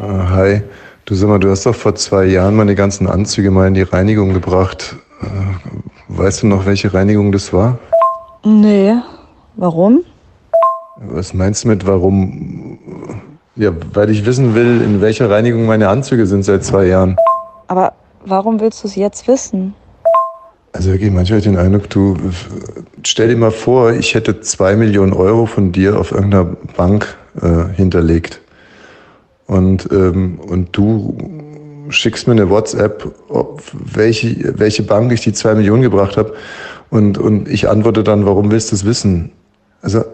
Äh, hi. Du sag mal, du hast doch vor zwei Jahren meine ganzen Anzüge mal in die Reinigung gebracht. Äh, weißt du noch, welche Reinigung das war? Nee. Warum? Was meinst du mit warum? Ja, weil ich wissen will, in welcher Reinigung meine Anzüge sind seit zwei Jahren. Aber warum willst du es jetzt wissen? Also wirklich, manchmal habe ich den Eindruck, du stell dir mal vor, ich hätte zwei Millionen Euro von dir auf irgendeiner Bank äh, hinterlegt. Und, ähm, und du schickst mir eine WhatsApp, welche, welche Bank ich die zwei Millionen gebracht habe. Und, und ich antworte dann, warum willst du es wissen? Also.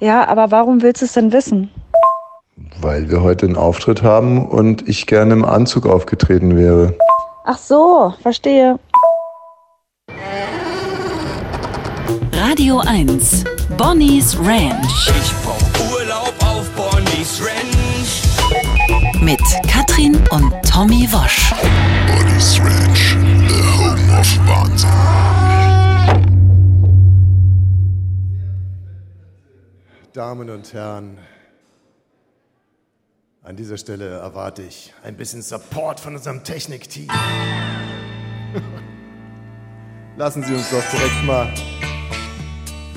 Ja, aber warum willst du es denn wissen? Weil wir heute einen Auftritt haben und ich gerne im Anzug aufgetreten wäre. Ach so, verstehe. Radio 1, Bonnie's Ranch. Ich brauch Urlaub auf Bonnie's Ranch. Mit Katrin und Tommy Wosch. Bonnie's Ranch, the home of Wahnsinn. Damen und Herren, an dieser Stelle erwarte ich ein bisschen Support von unserem Technikteam. Lassen Sie uns doch direkt mal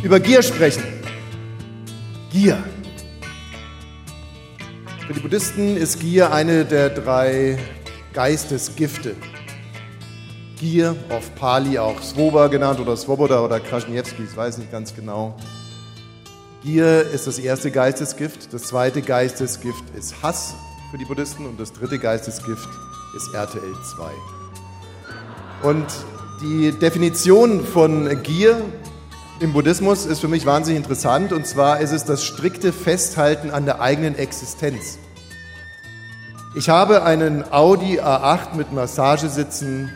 über Gier sprechen. Gier. Für die Buddhisten ist Gier eine der drei Geistesgifte. Gier, auf Pali auch Svoba genannt oder Svoboda oder Krasniewski, ich weiß nicht ganz genau. Gier ist das erste Geistesgift. Das zweite Geistesgift ist Hass für die Buddhisten und das dritte Geistesgift ist RTL 2. Und die Definition von Gier im Buddhismus ist für mich wahnsinnig interessant und zwar ist es das strikte Festhalten an der eigenen Existenz. Ich habe einen Audi A8 mit Massagesitzen,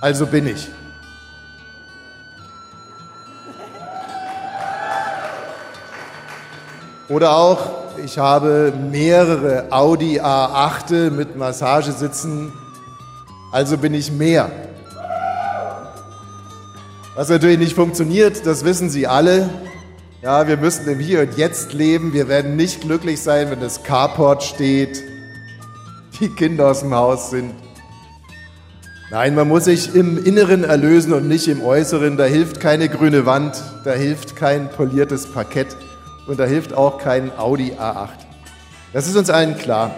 also bin ich. Oder auch, ich habe mehrere Audi A8 mit Massagesitzen, also bin ich mehr. Was natürlich nicht funktioniert, das wissen Sie alle. Ja, wir müssen im Hier und Jetzt leben. Wir werden nicht glücklich sein, wenn das Carport steht, die Kinder aus dem Haus sind. Nein, man muss sich im Inneren erlösen und nicht im Äußeren. Da hilft keine grüne Wand, da hilft kein poliertes Parkett und da hilft auch kein Audi A8. Das ist uns allen klar.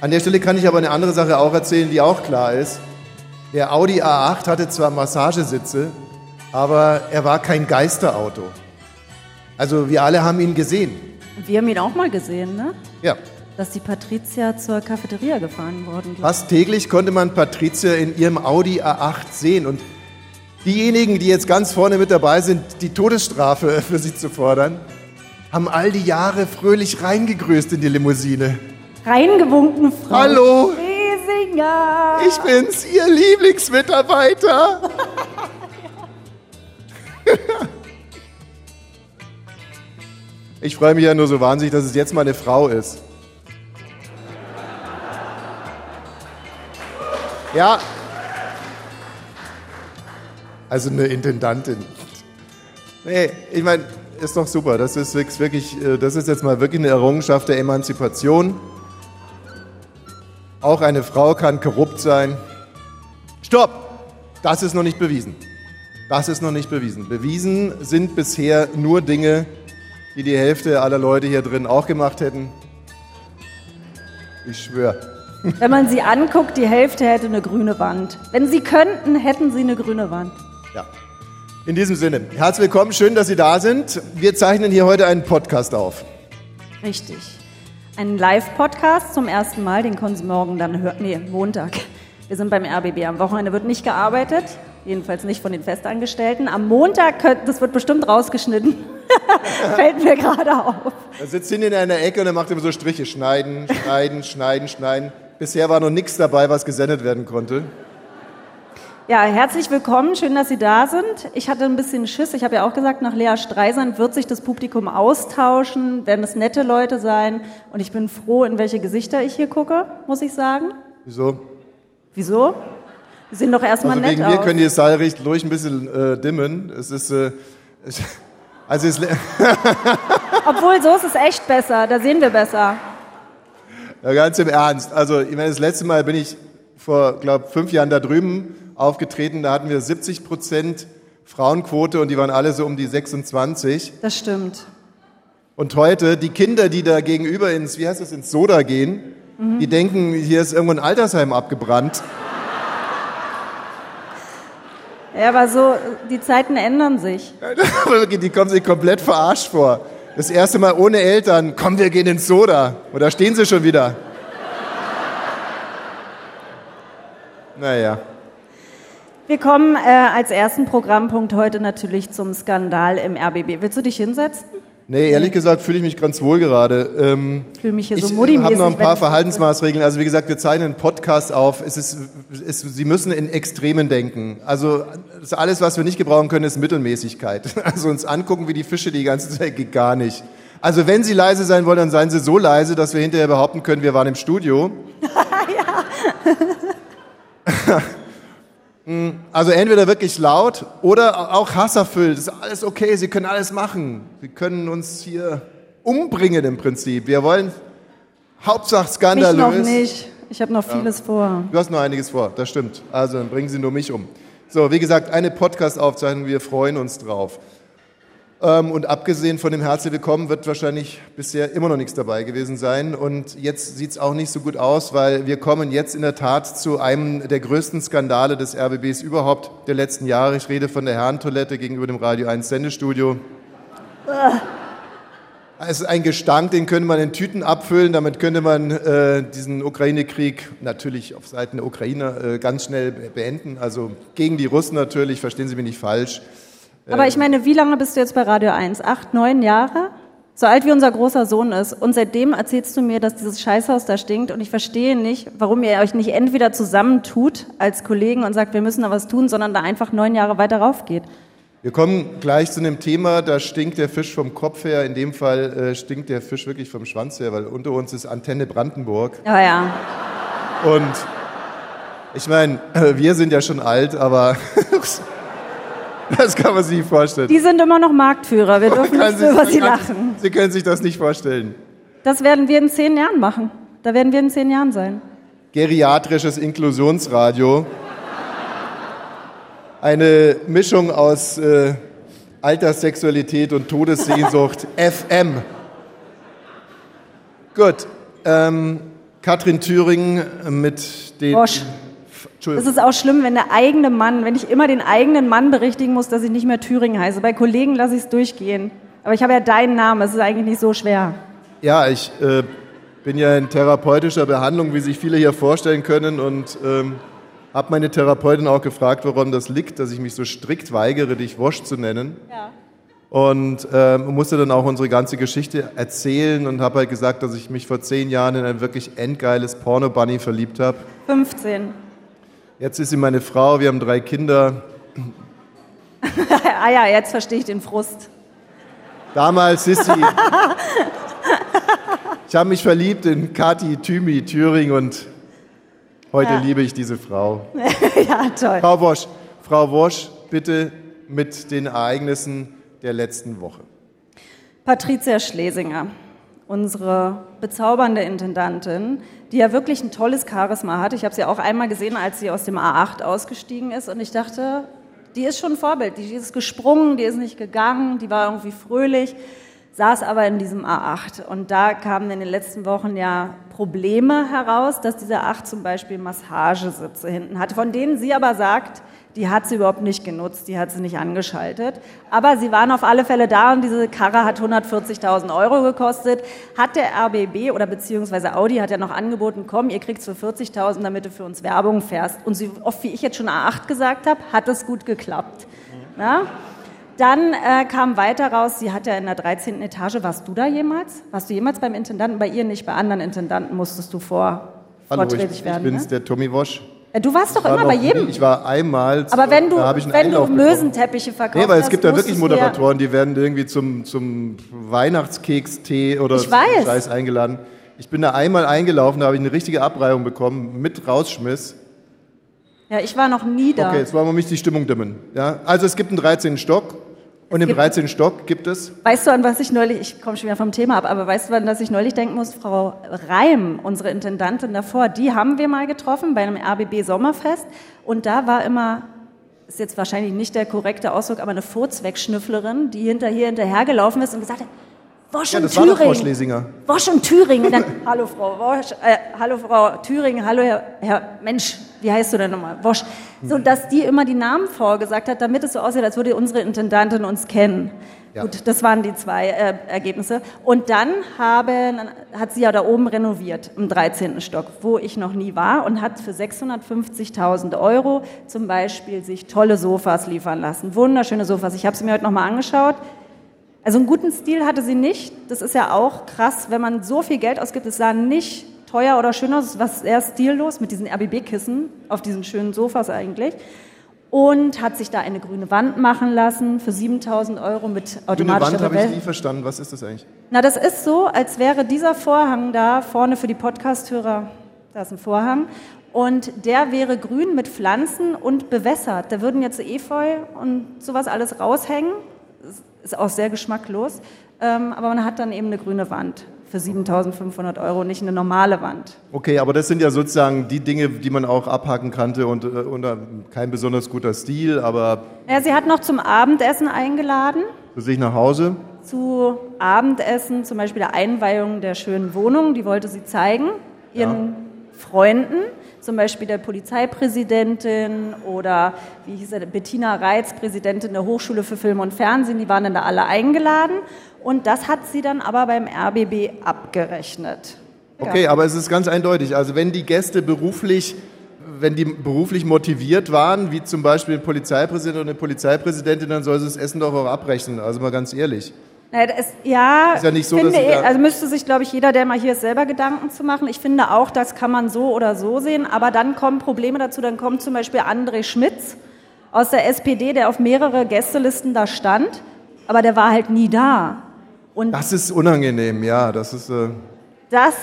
An der Stelle kann ich aber eine andere Sache auch erzählen, die auch klar ist. Der Audi A8 hatte zwar Massagesitze, aber er war kein Geisterauto. Also wir alle haben ihn gesehen. Wir haben ihn auch mal gesehen, ne? Ja. Dass die Patricia zur Cafeteria gefahren worden ist. Fast täglich konnte man Patricia in ihrem Audi A8 sehen. Und diejenigen, die jetzt ganz vorne mit dabei sind, die Todesstrafe für sie zu fordern, haben all die Jahre fröhlich reingegrüßt in die Limousine. Reingewunken, Frau Hallo. Schlesinger. Ich bin's, Ihr Lieblingsmitarbeiter. Ich freue mich ja nur so wahnsinnig, dass es jetzt mal eine Frau ist. Ja. Also eine Intendantin. Nee, ich meine, ist doch super. Das ist wirklich, das ist jetzt mal wirklich eine Errungenschaft der Emanzipation. Auch eine Frau kann korrupt sein. Stopp! Das ist noch nicht bewiesen. Das ist noch nicht bewiesen. Bewiesen sind bisher nur Dinge, die die Hälfte aller Leute hier drin auch gemacht hätten. Ich schwöre. Wenn man sie anguckt, die Hälfte hätte eine grüne Wand. Wenn sie könnten, hätten sie eine grüne Wand. Ja. In diesem Sinne, herzlich willkommen, schön, dass Sie da sind. Wir zeichnen hier heute einen Podcast auf. Richtig. Einen Live-Podcast zum ersten Mal, den können Sie morgen dann hören. Nee, Montag. Wir sind beim RBB. Am Wochenende wird nicht gearbeitet, jedenfalls nicht von den Festangestellten. Am Montag, das wird bestimmt rausgeschnitten, fällt mir gerade auf. Da sitzt hinten in einer Ecke und er macht immer so Striche. Schneiden, schneiden, schneiden, schneiden. Bisher war noch nichts dabei, was gesendet werden konnte. Ja, herzlich willkommen, schön, dass Sie da sind. Ich hatte ein bisschen Schiss, ich habe ja auch gesagt, nach Lea Streisand wird sich das Publikum austauschen, werden es nette Leute sein und ich bin froh, in welche Gesichter ich hier gucke, muss ich sagen. Wieso? Wieso? Sie sehen doch erstmal Also nett wegen aus. mir können die Saalricht ruhig ein bisschen äh, dimmen. Es ist, äh, also es, Obwohl, so ist es echt besser, da sehen wir besser. Ja, ganz im Ernst. Also, ich meine, das letzte Mal bin ich vor, glaube fünf Jahren da drüben aufgetreten. Da hatten wir 70 Prozent Frauenquote und die waren alle so um die 26. Das stimmt. Und heute, die Kinder, die da gegenüber ins, wie heißt das, ins Soda gehen, die denken, hier ist irgendwo ein Altersheim abgebrannt. Ja, aber so, die Zeiten ändern sich. Die kommen sich komplett verarscht vor. Das erste Mal ohne Eltern, komm, wir gehen ins Soda. Und da stehen sie schon wieder. Naja. Wir kommen äh, als ersten Programmpunkt heute natürlich zum Skandal im RBB. Willst du dich hinsetzen? Nee, ehrlich gesagt fühle ich mich ganz wohl gerade. Ähm, Ich fühle mich hier so ich muddimäßig. habe noch ein paar Verhaltensmaßregeln. Also wie gesagt, wir zeichnen einen Podcast auf. Es ist, es, Sie müssen in Extremen denken. Also das alles, was wir nicht gebrauchen können, ist Mittelmäßigkeit. Also uns angucken wie die Fische die ganze Zeit geht gar nicht. Also wenn Sie leise sein wollen, dann seien Sie so leise, dass wir hinterher behaupten können, wir waren im Studio. Also entweder wirklich laut oder auch hasserfüllt. Das ist alles okay, Sie können alles machen. Sie können uns hier umbringen im Prinzip. Wir wollen Hauptsache Mich skandalös. noch nicht. Ich habe noch vieles vor. Du hast noch einiges vor, das stimmt. Also dann bringen Sie nur mich um. So, wie gesagt, eine Podcast-Aufzeichnung, wir freuen uns drauf. Ähm, und abgesehen von dem Herzlich Willkommen wird wahrscheinlich bisher immer noch nichts dabei gewesen sein. Und jetzt sieht es auch nicht so gut aus, weil wir kommen jetzt in der Tat zu einem der größten Skandale des RBBs überhaupt der letzten Jahre. Ich rede von der Herrentoilette gegenüber dem Radio 1 Sendestudio. Es ist ein Gestank, den könnte man in Tüten abfüllen. Damit könnte man äh, diesen Ukraine-Krieg natürlich auf Seiten der Ukraine äh, ganz schnell be- beenden. Also gegen die Russen natürlich, verstehen Sie mich nicht falsch. Aber ich meine, wie lange bist du jetzt bei Radio 1? Acht, neun Jahre? So alt wie unser großer Sohn ist. Und seitdem erzählst du mir, dass dieses Scheißhaus da stinkt. Und ich verstehe nicht, warum ihr euch nicht entweder zusammentut als Kollegen und sagt, wir müssen da was tun, sondern da einfach neun Jahre weiter raufgeht. Wir kommen gleich zu einem Thema, da stinkt der Fisch vom Kopf her. In dem Fall äh, stinkt der Fisch wirklich vom Schwanz her, weil unter uns ist Antenne Brandenburg. Ja, ja. Und ich meine, äh, wir sind ja schon alt, aber das kann man sich nicht vorstellen. Die sind immer noch Marktführer. Wir dürfen nicht über sie lachen. Sie können sich das nicht vorstellen. Das werden wir in zehn Jahren machen. Da werden wir in zehn Jahren sein. Geriatrisches Inklusionsradio. Eine Mischung aus äh, Alterssexualität und Todessehnsucht. FM. Gut. Ähm, Katrin Thüringen mit den. Bosch. Es ist auch schlimm, wenn der eigene Mann, wenn ich immer den eigenen Mann berichtigen muss, dass ich nicht mehr Thüringen heiße. Bei Kollegen lasse ich es durchgehen. Aber ich habe ja deinen Namen, es ist eigentlich nicht so schwer. Ja, ich äh, bin ja in therapeutischer Behandlung, wie sich viele hier vorstellen können, und ähm, habe meine Therapeutin auch gefragt, woran das liegt, dass ich mich so strikt weigere, dich Wosch zu nennen. Ja. Und ähm, musste dann auch unsere ganze Geschichte erzählen und habe halt gesagt, dass ich mich vor zehn Jahren in ein wirklich endgeiles Porno-Bunny verliebt habe. 15. Jetzt ist sie meine Frau, wir haben drei Kinder. ah ja, jetzt verstehe ich den Frust. Damals ist sie. ich habe mich verliebt in Kati Thymi Thüring und heute Ja. liebe ich diese Frau. ja, toll. Frau Wosch, Frau Wosch, bitte mit den Ereignissen der letzten Woche. Patricia Schlesinger, unsere bezaubernde Intendantin, die ja wirklich ein tolles Charisma hat. Ich habe sie auch einmal gesehen, als sie aus dem A8 ausgestiegen ist und ich dachte, die ist schon ein Vorbild. Die ist gesprungen, die ist nicht gegangen, die war irgendwie fröhlich, saß aber in diesem A8. Und da kamen in den letzten Wochen ja Probleme heraus, dass dieser A8 zum Beispiel Massagesitze hinten hatte, von denen sie aber sagt, die hat sie überhaupt nicht genutzt, die hat sie nicht angeschaltet. Aber sie waren auf alle Fälle da und diese Karre hat 140.000 Euro gekostet. Hat der RBB oder beziehungsweise Audi hat ja noch angeboten, komm, ihr kriegt's für 40.000, damit du für uns Werbung fährst. Und sie, oft wie ich jetzt schon A8 gesagt habe, hat es gut geklappt. Na? Dann äh, kam weiter raus, sie hat ja in der 13. Etage, warst du da jemals? Warst du jemals beim Intendanten? Bei ihr nicht, bei anderen Intendanten musstest du vor, Hallo, vorträtig ich, ich werden. bin's, ne? der Tommy Wosch. Du warst doch War immer bei nie- jedem. Ich war einmal. Aber wenn du, wenn du. Mösenteppiche verkaufst Nee, weil es gibt ja wirklich Moderatoren, die werden irgendwie zum, zum Weihnachtskeks-Tee oder. Scheiß eingeladen. Ich bin da einmal eingelaufen, da habe ich eine richtige Abreibung bekommen mit Rausschmiss. Ja, ich war noch nie da. Okay, jetzt wollen wir mich die Stimmung dimmen. Ja? Also es gibt einen 13. Stock Und im gibt- 13. Stock gibt es? Weißt du, an was ich neulich, ich komme schon wieder vom Thema ab, aber weißt du, an was ich neulich denken muss? Frau Reim, unsere Intendantin davor, die haben wir mal getroffen bei einem RBB Sommerfest und da war immer, ist jetzt wahrscheinlich nicht der korrekte Ausdruck, aber eine Furzwegschnüfflerin, die hinterher hinterhergelaufen ist und gesagt hat, Wosch Ja, und das war doch Frau Thüringen. Schlesinger. Wosch und Thüringen. Und dann, hallo Frau Wosch, äh, hallo Frau Thüringen, hallo Herr, Herr Mensch, wie heißt du denn nochmal? Wosch. So, dass die immer die Namen vorgesagt hat, damit es so aussieht, als würde unsere Intendantin uns kennen. Ja. Gut, das waren die zwei äh, Ergebnisse. Und dann haben, hat sie ja da oben renoviert, im 13. Stock, wo ich noch nie war und hat für 650.000 Euro zum Beispiel sich tolle Sofas liefern lassen. Wunderschöne Sofas. Ich habe sie mir heute nochmal angeschaut. Also einen guten Stil hatte sie nicht. Das ist ja auch krass, wenn man so viel Geld ausgibt. Es sah nicht teuer oder schön aus, es war sehr stillos mit diesen RBB-Kissen auf diesen schönen Sofas eigentlich. Und hat sich da eine grüne Wand machen lassen für 7000 Euro mit Grüne automatischer Wand habe ich nie verstanden. Was ist das eigentlich? Na, das ist so, als wäre dieser Vorhang da vorne für die Podcast-Hörer, da ist ein Vorhang, und der wäre grün mit Pflanzen und bewässert. Da würden jetzt Efeu und sowas alles raushängen. Ist auch sehr geschmacklos. Ähm, aber man hat dann eben eine grüne Wand für 7500 Euro, nicht eine normale Wand. Okay, aber das sind ja sozusagen die Dinge, die man auch abhaken kannte und, äh, und äh, kein besonders guter Stil, aber Ja, sie hat noch zum Abendessen eingeladen. für sich nach Hause. zu Abendessen, zum Beispiel der Einweihung der schönen Wohnung, die wollte sie zeigen, ihren Freunden, zum Beispiel der Polizeipräsidentin oder wie hieß er, Bettina Reitz, Präsidentin der Hochschule für Film und Fernsehen, die waren dann da alle eingeladen und das hat sie dann aber beim RBB abgerechnet. Okay, aber es ist ganz eindeutig. Also wenn die Gäste beruflich, wenn die beruflich motiviert waren, wie zum Beispiel ein Polizeipräsident oder eine Polizeipräsidentin, dann soll sie das Essen doch auch abrechnen. Also mal ganz ehrlich. Naja, das ist, ja, Ist ja nicht so, finde dass da- also müsste sich, glaube ich, jeder, der mal hier ist, selber Gedanken zu machen. Ich finde auch, das kann man so oder so sehen, aber dann kommen Probleme dazu. Dann kommt zum Beispiel André Schmitz aus der SPD, der auf mehrere Gästelisten da stand, aber der war halt nie da. Und Das ist unangenehm, ja. Das ist. Äh, das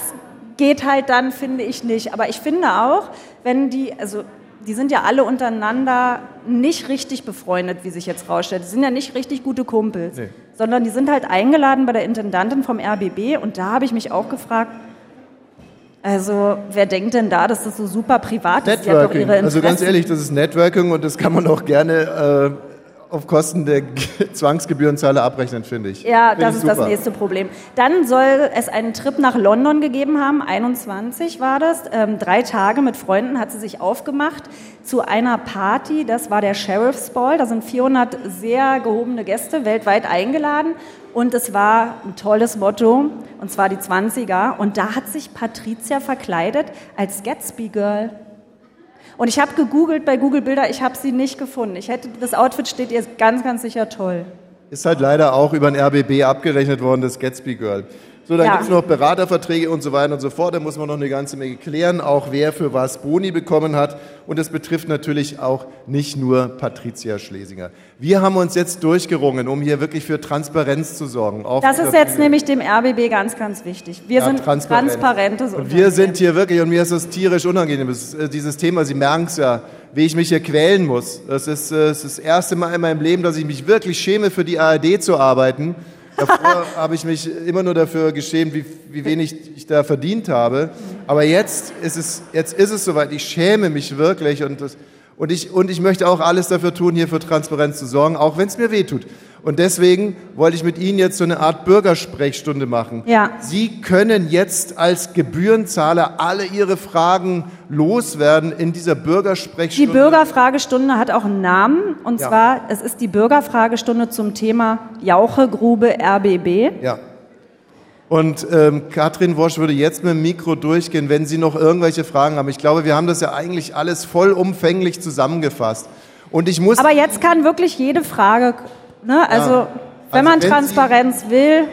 geht halt dann, finde ich nicht. Aber ich finde auch, wenn die, also die sind ja alle untereinander nicht richtig befreundet, wie sich jetzt rausstellt. Die sind ja nicht richtig gute Kumpels, Nee. Sondern die sind halt eingeladen bei der Intendantin vom RBB und da habe ich mich auch gefragt, also wer denkt denn da, dass das so super privat ist? Networking. Also ganz ehrlich, das ist Networking und das kann man auch gerne äh, auf Kosten der Zwangsgebührenzahler abrechnen, finde ich. Ja, Finde das ich ist das nächste Problem. Dann soll es einen Trip nach London gegeben haben, 21 war das. Ähm, drei Tage mit Freunden hat sie sich aufgemacht zu einer Party, das war der Sheriff's Ball. Da sind 400 sehr gehobene Gäste weltweit eingeladen und es war ein tolles Motto, und zwar die 20er. Und da hat sich Patricia verkleidet als Gatsby Girl. Und ich habe gegoogelt bei Google Bilder, ich habe sie nicht gefunden. Ich hätte, das Outfit steht ihr ganz, ganz sicher toll. Ist halt leider auch über den RBB abgerechnet worden, das Gatsby Girl. So, dann Ja. gibt's noch Beraterverträge und so weiter und so fort. Da muss man noch eine ganze Menge klären, auch wer für was Boni bekommen hat. Und das betrifft natürlich auch nicht nur Patricia Schlesinger. Wir haben uns jetzt durchgerungen, um hier wirklich für Transparenz zu sorgen. Auch Das ist jetzt nämlich dem RBB ganz, ganz wichtig. Wir Ja, sind transparent. transparentes Und wir sind hier wirklich, und mir ist das tierisch unangenehm, das, äh, dieses Thema, Sie merken es ja, wie ich mich hier quälen muss. Das ist, äh, es ist das erste Mal in meinem Leben, dass ich mich wirklich schäme, für die ARD zu arbeiten. Davor habe ich mich immer nur dafür geschämt, wie, wie wenig ich da verdient habe. Aber jetzt ist es, jetzt ist es soweit. Ich schäme mich wirklich und, das, und, ich, und ich möchte auch alles dafür tun, hier für Transparenz zu sorgen, auch wenn es mir wehtut. Und deswegen wollte ich mit Ihnen jetzt so eine Art Bürgersprechstunde machen. Ja. Sie können jetzt als Gebührenzahler alle Ihre Fragen loswerden in dieser Die Bürgersprechstunde. Bürgerfragestunde hat auch einen Namen. Und Ja. zwar, es ist die Bürgerfragestunde zum Thema Jauchegrube RBB. Ja. Und ähm, Katrin Wosch würde jetzt mit dem Mikro durchgehen, wenn Sie noch irgendwelche Fragen haben. Ich glaube, wir haben das ja eigentlich alles vollumfänglich zusammengefasst. Und ich muss Aber jetzt kann wirklich jede Frage, ne, also Ja. wenn Also man wenn Transparenz will,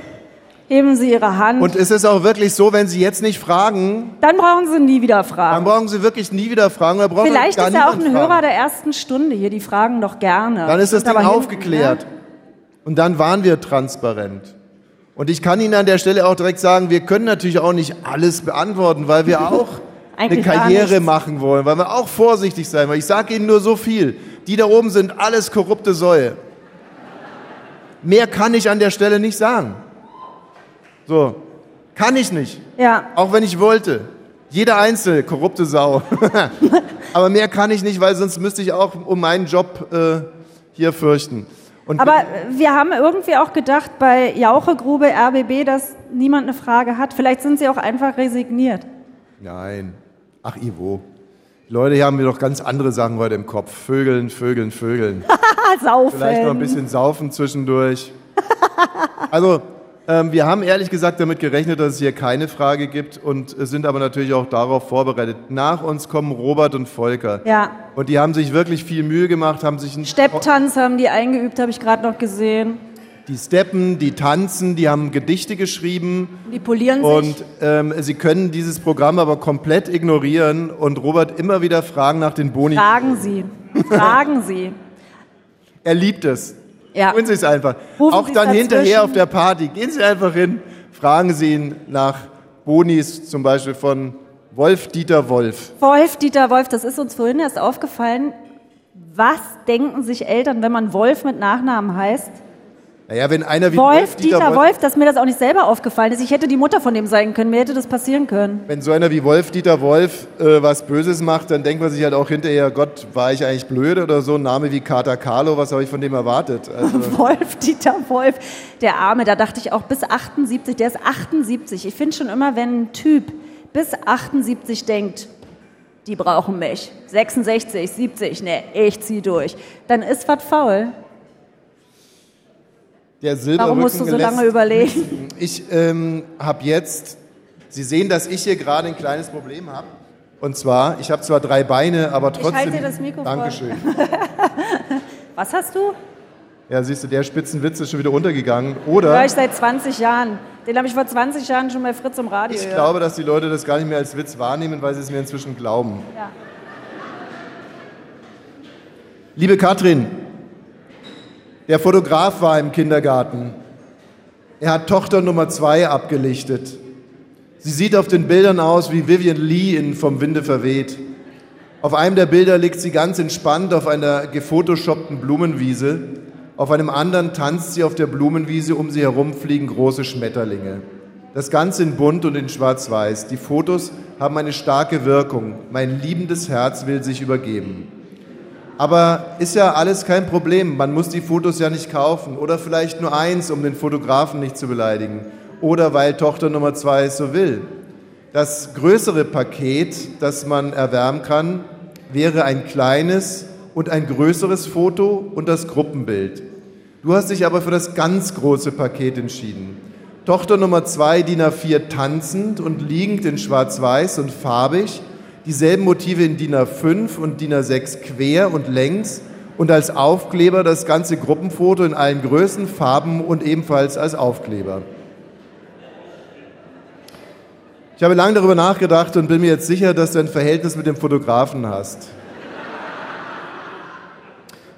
heben Sie Ihre Hand. und es ist auch wirklich so, wenn Sie jetzt nicht fragen, dann brauchen Sie nie wieder dann fragen. brauchen Sie wirklich nie wieder fragen. Oder braucht Vielleicht gar ist ja auch ein niemand Hörer fragen. der ersten Stunde hier, die fragen doch gerne. Dann ist das Ding aber hinten, aufgeklärt. ne? Und dann waren wir transparent. Und ich kann Ihnen an der Stelle auch direkt sagen, wir können natürlich auch nicht alles beantworten, weil wir auch eine Karriere machen wollen, weil wir auch vorsichtig sein wollen. Ich sage Ihnen nur so viel. Die da oben sind alles korrupte Säue. Mehr kann ich an der Stelle nicht sagen. So, kann ich nicht. Ja, Auch wenn ich wollte. Jeder Einzelne, korrupte Sau. Aber mehr kann ich nicht, weil sonst müsste ich auch um meinen Job äh, hier fürchten. Und aber wir haben irgendwie auch gedacht bei Jauchegrube, RBB, dass niemand eine Frage hat. Vielleicht sind sie auch einfach resigniert. Nein. Ach, Ivo. Die Leute hier haben wir doch ganz andere Sachen heute im Kopf. Vögeln, Vögeln, Vögeln. Saufen. Vielleicht noch ein bisschen saufen zwischendurch. Also, ähm, wir haben ehrlich gesagt damit gerechnet, dass es hier keine Frage gibt und sind aber natürlich auch darauf vorbereitet. Nach uns kommen Robert und Volker. Ja. Und die haben sich wirklich viel Mühe gemacht, haben sich ein Stepptanz haben die eingeübt, habe ich gerade noch gesehen. Die steppen, die tanzen, die haben Gedichte geschrieben Die polieren sich. und ähm, sie können dieses Programm aber komplett ignorieren und Robert immer wieder fragen nach den Boni. Fragen Sie. Fragen Sie. Er liebt es. Ja. Tun Sie es einfach. Rufen Auch Sie es dann dazwischen. hinterher auf der Party. Gehen Sie einfach hin, fragen Sie ihn nach Bonis, zum Beispiel von Wolf Dieter Wolf. Wolf, Dieter Wolf, das ist uns vorhin erst aufgefallen. Was denken sich Eltern, wenn man Wolf mit Nachnamen heißt? Naja, wenn einer wie Wolf, Dieter, Wolf, dass mir das auch nicht selber aufgefallen ist. Ich hätte die Mutter von dem sein können, mir hätte das passieren können. Wenn so einer wie Wolf Dieter Wolf äh, was Böses macht, dann denkt man sich halt auch hinterher, Gott, war ich eigentlich blöd oder so? Ein Name wie Kater Carlo, was habe ich von dem erwartet? Also, Wolf, Dieter Wolf, der Arme, da dachte ich auch bis 78, der ist 78. Ich finde schon immer, wenn ein Typ bis 78 denkt, die brauchen mich, 66, 70, ne, ich zieh durch, dann ist was faul. Der Silberrücken Warum musst du so lange überlegen? Ich ähm, habe jetzt, Sie sehen, dass ich hier gerade ein kleines Problem habe. Und zwar, ich habe zwar drei Beine, aber trotzdem. halte dir das Mikrofon. Dankeschön. Was hast du? Ja, siehst du, der Spitzenwitz ist schon wieder untergegangen. Hör Oder ich seit 20 Jahren. Den habe ich vor 20 Jahren schon bei Fritz im Radio ich gehört. glaube, dass die Leute das gar nicht mehr als Witz wahrnehmen, weil sie es mir inzwischen glauben. Ja. Liebe Katrin, der Fotograf war im Kindergarten. Er hat Tochter Nummer zwei abgelichtet. Sie sieht auf den Bildern aus wie Vivian Lee in Vom Winde verweht. Auf einem der Bilder liegt sie ganz entspannt auf einer gefotoshoppten Blumenwiese. Auf einem anderen tanzt sie auf der Blumenwiese, um sie herum fliegen große Schmetterlinge. Das Ganze in bunt und in schwarz-weiß. Die Fotos haben eine starke Wirkung. Mein liebendes Herz will sich übergeben. Aber ist ja alles kein Problem. Man muss die Fotos ja nicht kaufen. Oder vielleicht nur eins, um den Fotografen nicht zu beleidigen. Oder weil Tochter Nummer zwei es so will. Das größere Paket, das man erwärmen kann, wäre ein kleines und ein größeres Foto und das Gruppenbild. Du hast dich aber für das ganz große Paket entschieden. Tochter Nummer zwei, DIN A4 tanzend und liegend in schwarz-weiß und farbig, dieselben Motive in DIN A5 und DIN A6 quer und längs und als Aufkleber das ganze Gruppenfoto in allen Größen, Farben und ebenfalls als Aufkleber. Ich habe lange darüber nachgedacht und bin mir jetzt sicher, dass du ein Verhältnis mit dem Fotografen hast.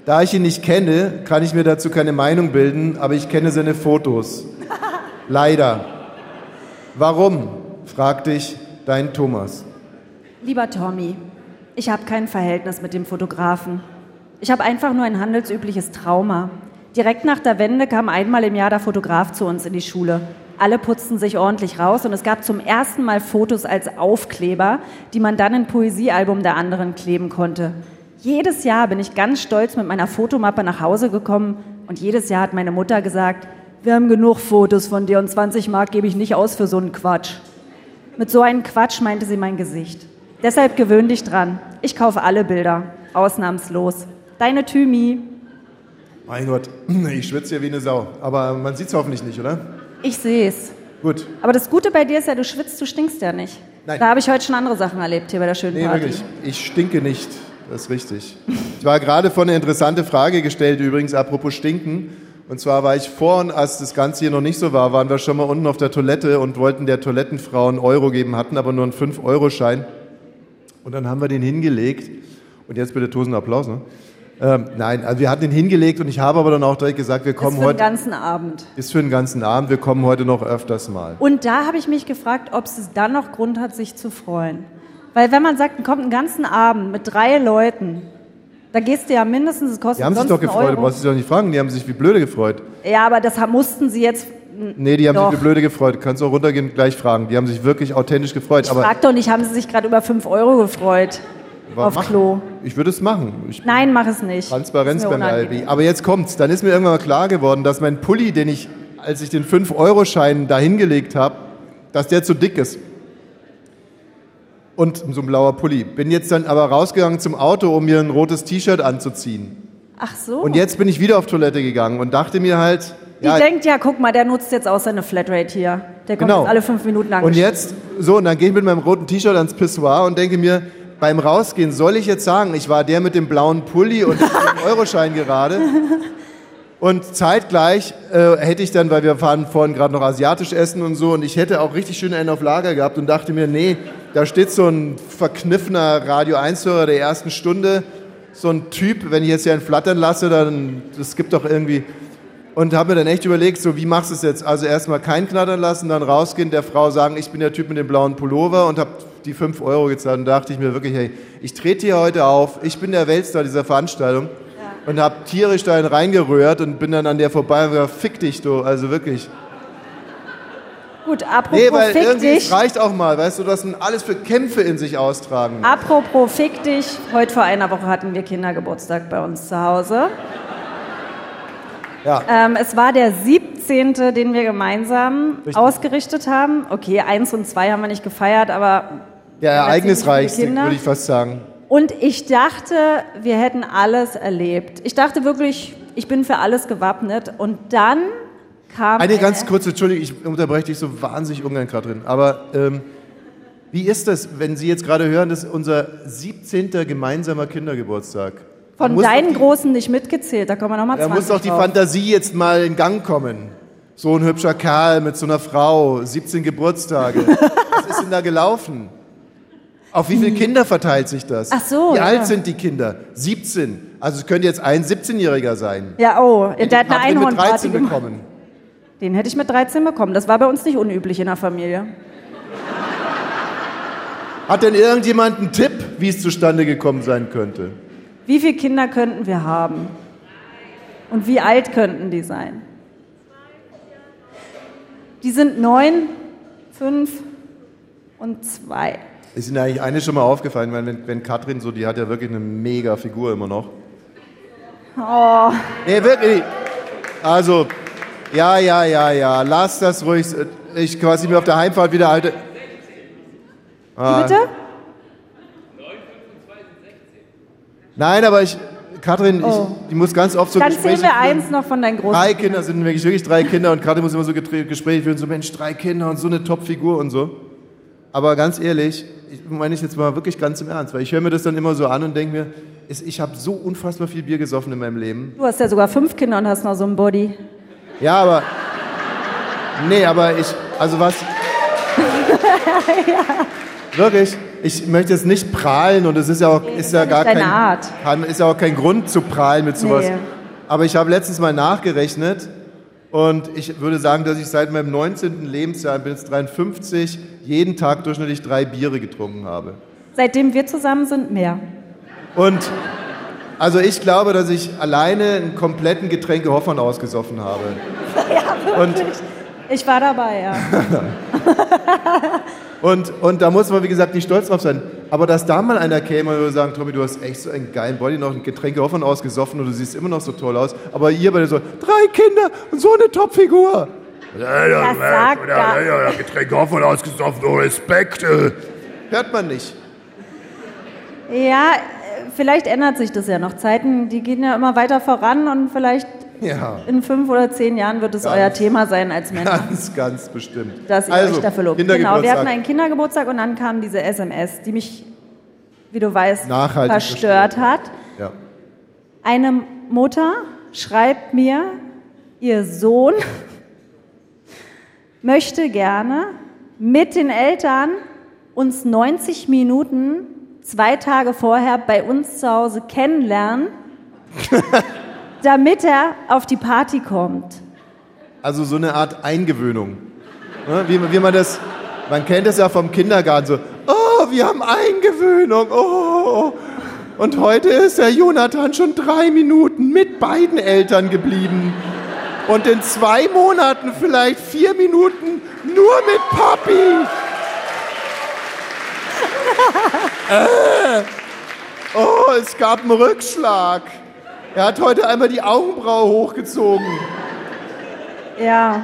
Da ich ihn nicht kenne, kann ich mir dazu keine Meinung bilden, aber ich kenne seine Fotos. Leider. Warum? fragte ich dein Thomas. Lieber Tommy, ich habe kein Verhältnis mit dem Fotografen. Ich habe einfach nur ein handelsübliches Trauma. Direkt nach der Wende kam einmal im Jahr der Fotograf zu uns in die Schule. Alle putzten sich ordentlich raus und es gab zum ersten Mal Fotos als Aufkleber, die man dann in Poesiealbum der anderen kleben konnte. Jedes Jahr bin ich ganz stolz mit meiner Fotomappe nach Hause gekommen und jedes Jahr hat meine Mutter gesagt, wir haben genug Fotos von dir und 20 Mark gebe ich nicht aus für so einen Quatsch. Mit so einem Quatsch meinte sie mein Gesicht. Deshalb gewöhn dich dran. Ich kaufe alle Bilder, ausnahmslos. Deine Thymi. Mein Gott, ich schwitze hier wie eine Sau. Aber man sieht es hoffentlich nicht, oder? Ich seh's. Gut. Aber das Gute bei dir ist ja, du schwitzt, du stinkst ja nicht. Nein. Da habe ich heute schon andere Sachen erlebt hier bei der schönen Nee, Party. wirklich. Ich stinke nicht. Das ist richtig. Ich war gerade vor eine interessante Frage gestellt, übrigens, apropos Stinken. Und zwar war ich vorhin, als das Ganze hier noch nicht so war, waren wir schon mal unten auf der Toilette und wollten der Toilettenfrau einen Euro geben, hatten aber nur einen 5-Euro-Schein. Und dann haben wir den hingelegt. Und jetzt bitte tosender Applaus, ne? Ähm, nein, also wir hatten den hingelegt und ich habe aber dann auch direkt gesagt, wir kommen für den heute, ganzen Abend. ist für den ganzen Abend, wir kommen heute noch öfters mal. Und da habe ich mich gefragt, ob es dann noch Grund hat, sich zu freuen. Weil wenn man sagt, man kommt einen ganzen Abend mit drei Leuten, da gehst du ja mindestens, es kostet Die haben sich doch gefreut, du brauchst dich doch nicht fragen, die haben sich wie blöde gefreut. Ja, aber das mussten sie jetzt. Nee, die haben Doch. sich wie blöde gefreut. Kannst auch runtergehen und gleich fragen. Die haben sich wirklich authentisch gefreut. Aber Frag doch nicht, haben sie sich gerade über 5 Euro gefreut? aber auf mach- Klo. Ich würde es machen. Ich Nein, mach es nicht. Transparenz beim ALB. unangenehm. Aber jetzt kommt's. Dann ist mir irgendwann mal klar geworden, dass mein Pulli, den ich, als ich den 5-Euro-Schein da hingelegt habe, dass der zu dick ist. Und so ein blauer Pulli. Bin jetzt dann aber rausgegangen zum Auto, um mir ein rotes T-Shirt anzuziehen. Ach so. Und jetzt bin ich wieder auf Toilette gegangen und dachte mir halt, Die ja, denkt ja, guck mal, der nutzt jetzt auch seine Flatrate hier. Der kommt Genau. jetzt alle fünf Minuten lang. Und jetzt, so, und dann gehe ich mit meinem roten T-Shirt ans Pissoir und denke mir, beim Rausgehen soll ich jetzt sagen, ich war der mit dem blauen Pulli und dem Euroschein gerade. Und zeitgleich äh, hätte ich dann, weil wir fahren vorhin gerade noch asiatisch essen und so, und ich hätte auch richtig schön einen auf Lager gehabt und dachte mir, nee, da steht so ein verkniffener Radio 1-Hörer der ersten Stunde, so ein Typ, wenn ich jetzt hier einen flattern lasse, dann, das gibt doch irgendwie, und habe mir dann echt überlegt, so wie machst du es jetzt? Also erstmal kein Knattern lassen, dann rausgehen, der Frau sagen, ich bin der Typ mit dem blauen Pullover und habe die 5 Euro gezahlt. Und da dachte ich mir wirklich, hey, ich trete hier heute auf, ich bin der Weltstar dieser Veranstaltung und habe tierisch da reingerührt und bin dann an der vorbei und gesagt, fick dich du, also wirklich. Gut, apropos Nee, weil fick irgendwie, es dich. reicht auch mal, weißt du, das sind alles für Kämpfe in sich austragen. Apropos fick dich. Heute vor einer Woche hatten wir Kindergeburtstag bei uns zu Hause. Ja. Ähm, es war der 17., den wir gemeinsam Richtig. ausgerichtet haben. Okay, eins und zwei haben wir nicht gefeiert, aber Der ereignisreichste, würde ich fast sagen. Und ich dachte, wir hätten alles erlebt. Ich dachte wirklich, ich bin für alles gewappnet. Und dann kam. Eine ganz kurze, Entschuldigung, ich unterbreche dich so wahnsinnig ungern, Katrin. Aber ähm, wie ist das, wenn Sie jetzt gerade hören, das ist unser 17. gemeinsamer Kindergeburtstag? Da Von deinen die- Großen nicht mitgezählt, da kommen wir nochmal Da 20 muss doch die drauf. Fantasie jetzt mal in Gang kommen. So ein hübscher Kerl mit so einer Frau, 17 Geburtstage. Was ist denn da gelaufen? Auf wie viele Kinder verteilt sich das? Ach so, Wie ja. alt sind die Kinder? 17. Also es könnte jetzt ein 17-Jähriger sein. Ja, oh, der hat eine Katrin mit Einhornparty 13 gemacht. bekommen. Den hätte ich mit 13 bekommen. Das war bei uns nicht unüblich in der Familie. Hat denn irgendjemand einen Tipp, wie es zustande gekommen sein könnte? Wie viele Kinder könnten wir haben? Und wie alt könnten die sein? Die sind neun, fünf und zwei. Ist Ihnen eigentlich eine schon mal aufgefallen, weil wenn, wenn Katrin so, die hat ja wirklich eine mega Figur immer noch. Oh, Nee, wirklich. Also, ja, ja, ja, ja, lass das ruhig. Ich quasi mir auf der Heimfahrt wieder alte. Ah. bitte? Nein, aber ich, Katrin, Oh. ich, die muss ganz oft so Dann Gespräche zählen wir führen. eins noch von deinen großen. Drei Kinder sind wirklich, wirklich drei Kinder und Katrin muss immer so Gespräche führen, so Mensch, drei Kinder und so eine Top-Figur und so. Aber ganz ehrlich, ich meine ich jetzt mal wirklich ganz im Ernst, weil ich höre mir das dann immer so an und denke mir, ich habe so unfassbar viel Bier gesoffen in meinem Leben. Du hast ja sogar fünf Kinder und hast noch so einen Body. Ja, aber. Nee, aber ich. Also was. Wirklich, ich möchte jetzt nicht prahlen und es ist ja auch ist ja gar kein Art. Ist ja auch kein Grund zu prahlen mit sowas. Nee. Aber ich habe letztens mal nachgerechnet und ich würde sagen, dass ich seit meinem 19. Lebensjahr, ich bin jetzt 53, jeden Tag durchschnittlich drei Biere getrunken habe. Seitdem wir zusammen sind, mehr. Und also ich glaube, dass ich alleine einen kompletten Getränke Hoffmann ausgesoffen habe. und Ich war dabei, ja. Und, und da muss man, wie gesagt, nicht stolz drauf sein. Aber dass da mal einer käme und würde sagen, Tommy, du hast echt so einen geilen Body, noch ein Getränke offen ausgesoffen und du siehst immer noch so toll aus. Aber ihr beide so, drei Kinder und so eine Topfigur. Das sagt gar Getränke offen ausgesoffen, oh Respekt. äh. Hört man nicht. Ja, vielleicht ändert sich das ja noch. Zeiten, die gehen ja immer weiter voran und vielleicht Ja, in fünf oder zehn Jahren wird es euer Thema sein als Männer. ganz, ganz bestimmt. dass ihr also, euch dafür lobt. Genau, wir hatten einen Kindergeburtstag und dann kam diese SMS, die mich, wie du weißt, Nachhaltig verstört hat. Ja. Eine Mutter schreibt mir, ihr Sohn möchte gerne mit den Eltern uns 90 Minuten zwei Tage vorher bei uns zu Hause kennenlernen, damit er auf die Party kommt. Also so eine Art Eingewöhnung. Ne, Wie, wie man das, man kennt es ja vom Kindergarten so, oh, wir haben Eingewöhnung, oh. Und heute ist der Jonathan schon drei Minuten mit beiden Eltern geblieben. Und in zwei Monaten vielleicht vier Minuten nur mit Papi. äh. Oh, es gab einen Rückschlag. Er hat heute einmal die Augenbraue hochgezogen. Ja.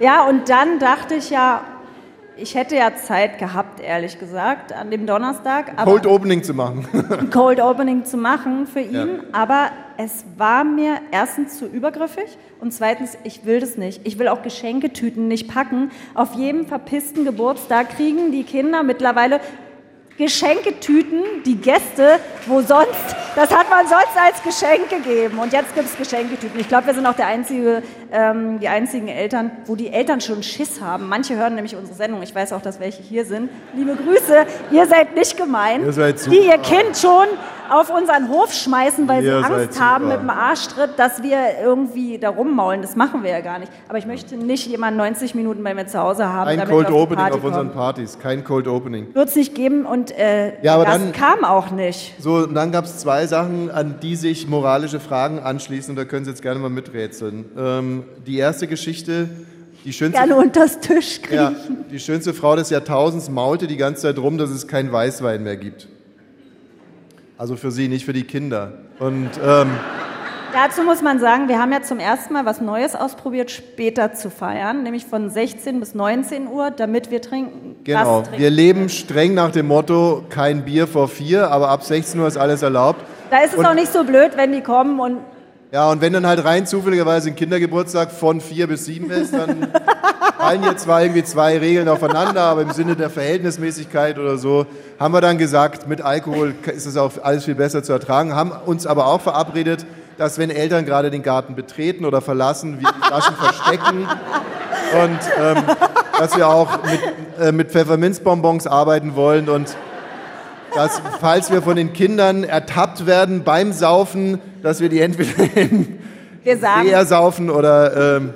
Ja, und dann dachte ich ja, ich hätte ja Zeit gehabt, ehrlich gesagt, an dem Donnerstag. Cold Opening zu machen. ein Cold Opening zu machen für ihn, Ja. aber es war mir erstens zu übergriffig und zweitens, ich will das nicht. Ich will auch Geschenketüten nicht packen. Auf jedem verpissten Geburtstag kriegen die Kinder mittlerweile Geschenketüten, die Gäste, wo sonst, das hat man sonst als Geschenk gegeben. Und jetzt gibt es Geschenketüten. Ich glaube, wir sind auch der einzige, ähm, die einzigen Eltern, wo die Eltern schon Schiss haben. Manche hören nämlich unsere Sendung. Ich weiß auch, dass welche hier sind. Liebe Grüße, ihr seid nicht gemein. Ihr seid die ihr Kind schon auf unseren Hof schmeißen, weil Ihr sie Angst haben mit dem Arschtritt, dass wir irgendwie da rummaulen. Das machen wir ja gar nicht. Aber ich möchte nicht jemanden 90 Minuten bei mir zu Hause haben. Ein damit Cold auf Opening auf unseren. Partys, kein Cold Opening. Wird es nicht geben und äh, Ja, aber das dann- kam auch nicht. So, und dann gab es zwei Sachen, an die sich moralische Fragen anschließen. Und da können Sie jetzt gerne mal miträtseln. Ähm, die erste Geschichte, die schönste, Gerne unters Tisch kriechen. ja, die schönste Frau des Jahrtausends maulte die ganze Zeit rum, dass es keinen Weißwein mehr gibt. Also für sie, nicht für die Kinder. Und ähm, Dazu muss man sagen, wir haben ja zum ersten Mal was Neues ausprobiert, später zu feiern, nämlich von 16 bis 19 Uhr, damit wir trinken. genau, trinken. wir leben streng nach dem Motto, kein Bier vor vier, aber ab 16 Uhr ist alles erlaubt. Da ist es Und- auch nicht so blöd, wenn die kommen und Ja, und wenn dann halt rein zufälligerweise ein Kindergeburtstag von vier bis sieben ist, dann fallen hier zwar irgendwie zwei Regeln aufeinander, aber im Sinne der Verhältnismäßigkeit oder so, haben wir dann gesagt, mit Alkohol ist es auch alles viel besser zu ertragen, haben uns aber auch verabredet, dass wenn Eltern gerade den Garten betreten oder verlassen, wir die Flaschen verstecken und ähm, dass wir auch mit, äh, mit Pfefferminzbonbons arbeiten wollen und dass, falls wir von den Kindern ertappt werden beim Saufen, dass wir die entweder in wir eher saufen oder, ähm,